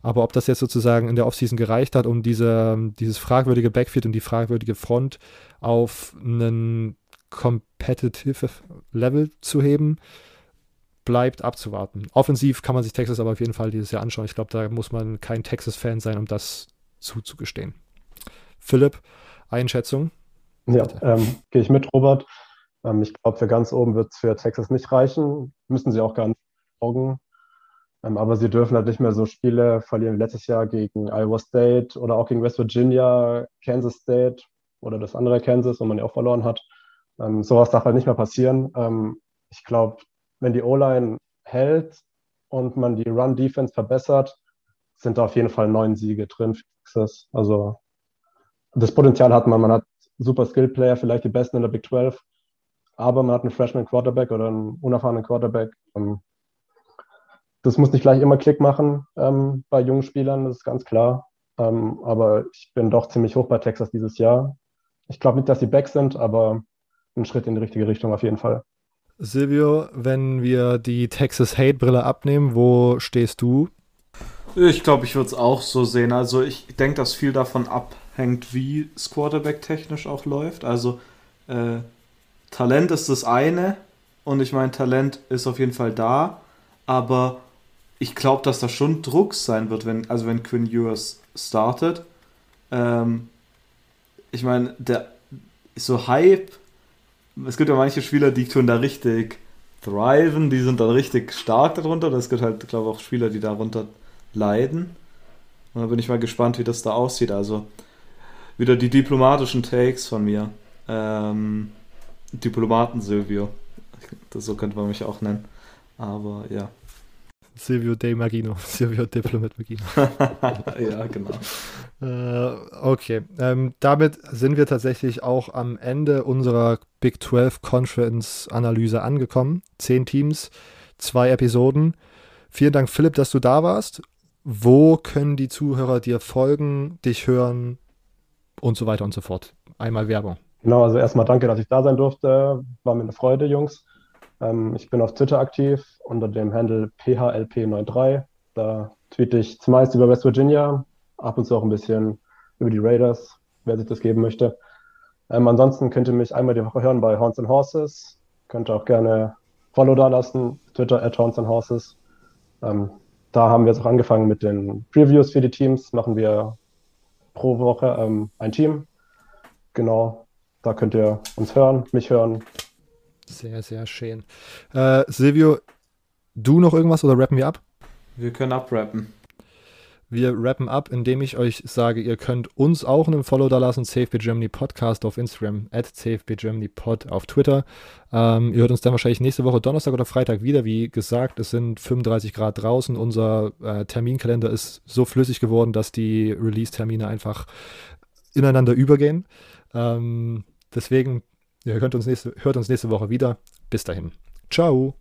Aber ob das jetzt sozusagen in der Offseason gereicht hat, um diese, dieses fragwürdige Backfield und die fragwürdige Front auf einen competitive Level zu heben, bleibt abzuwarten. Offensiv kann man sich Texas aber auf jeden Fall dieses Jahr anschauen. Ich glaube, da muss man kein Texas-Fan sein, um das zuzugestehen. Philipp, Einschätzung? Ja, ähm, gehe ich mit, Robert. Ähm, ich glaube, für ganz oben wird es für Texas nicht reichen. Müssen sie auch gar nicht augen. Ähm, aber sie dürfen halt nicht mehr so Spiele verlieren wie letztes Jahr gegen Iowa State oder auch gegen West Virginia, Kansas State oder das andere Kansas, wo man ja auch verloren hat. Ähm, sowas darf halt nicht mehr passieren. Ähm, ich glaube, wenn die O-Line hält und man die Run-Defense verbessert, sind da auf jeden Fall neun Siege drin für Texas. Also das Potenzial hat man. Man hat super Skill-Player, vielleicht die besten in der Big 12, aber man hat einen Freshman Quarterback oder einen unerfahrenen Quarterback. Ähm, das muss nicht gleich immer Klick machen ähm, bei jungen Spielern, das ist ganz klar. Ähm, aber ich bin doch ziemlich hoch bei Texas dieses Jahr. Ich glaube nicht, dass sie back sind, aber ein Schritt in die richtige Richtung auf jeden Fall. Silvio, wenn wir die Texas Hate-Brille abnehmen, wo stehst du? Ich glaube, ich würde es auch so sehen. Also ich denke, dass viel davon ab hängt, wie es Quarterback-technisch auch läuft. Also äh, Talent ist das eine und ich meine, Talent ist auf jeden Fall da, aber ich glaube, dass da schon Druck sein wird, wenn, also wenn Quinn Ewers startet. Ähm, ich meine, der so Hype, es gibt ja manche Spieler, die tun da richtig thriven, die sind dann richtig stark darunter. Es gibt halt, glaube ich, auch Spieler, die darunter leiden. Und da bin ich mal gespannt, wie das da aussieht. Also wieder die diplomatischen Takes von mir. Ähm, Diplomaten Silvio. Das, so könnte man mich auch nennen. Aber ja. Silvio De Magino. Silvio Diplomat Magino. ja, genau. Äh, okay. Ähm, damit sind wir tatsächlich auch am Ende unserer Big 12 Conference Analyse angekommen. Zehn Teams, zwei Episoden. Vielen Dank, Philipp, dass du da warst. Wo können die Zuhörer dir folgen, dich hören, und so weiter und so fort. Einmal Werbung. Genau, also erstmal danke, dass ich da sein durfte. War mir eine Freude, Jungs. Ähm, ich bin auf Twitter aktiv unter dem Handle PHLP93. Da tweete ich zumeist über West Virginia, ab und zu auch ein bisschen über die Raiders, wer sich das geben möchte. Ähm, ansonsten könnt ihr mich einmal die Woche hören bei Horns and Horses. Könnt ihr auch gerne Follow da lassen, Twitter at Horns and Horses. Ähm, da haben wir jetzt auch angefangen mit den Previews für die Teams. Machen wir pro Woche ähm, ein Team. Genau, da könnt ihr uns hören, mich hören. Sehr, sehr schön. Äh, Silvio, du noch irgendwas oder rappen wir ab? Wir können abrappen. Wir rappen ab, indem ich euch sage, ihr könnt uns auch einen Follow da lassen, CFB Germany Podcast auf Instagram, at CFB Germany Pod auf Twitter. Ähm, ihr hört uns dann wahrscheinlich nächste Woche Donnerstag oder Freitag wieder. Wie gesagt, es sind 35 Grad draußen. Unser äh, Terminkalender ist so flüssig geworden, dass die Release-Termine einfach ineinander übergehen. Ähm, deswegen, ihr hört uns, nächste, hört uns nächste Woche wieder. Bis dahin. Ciao.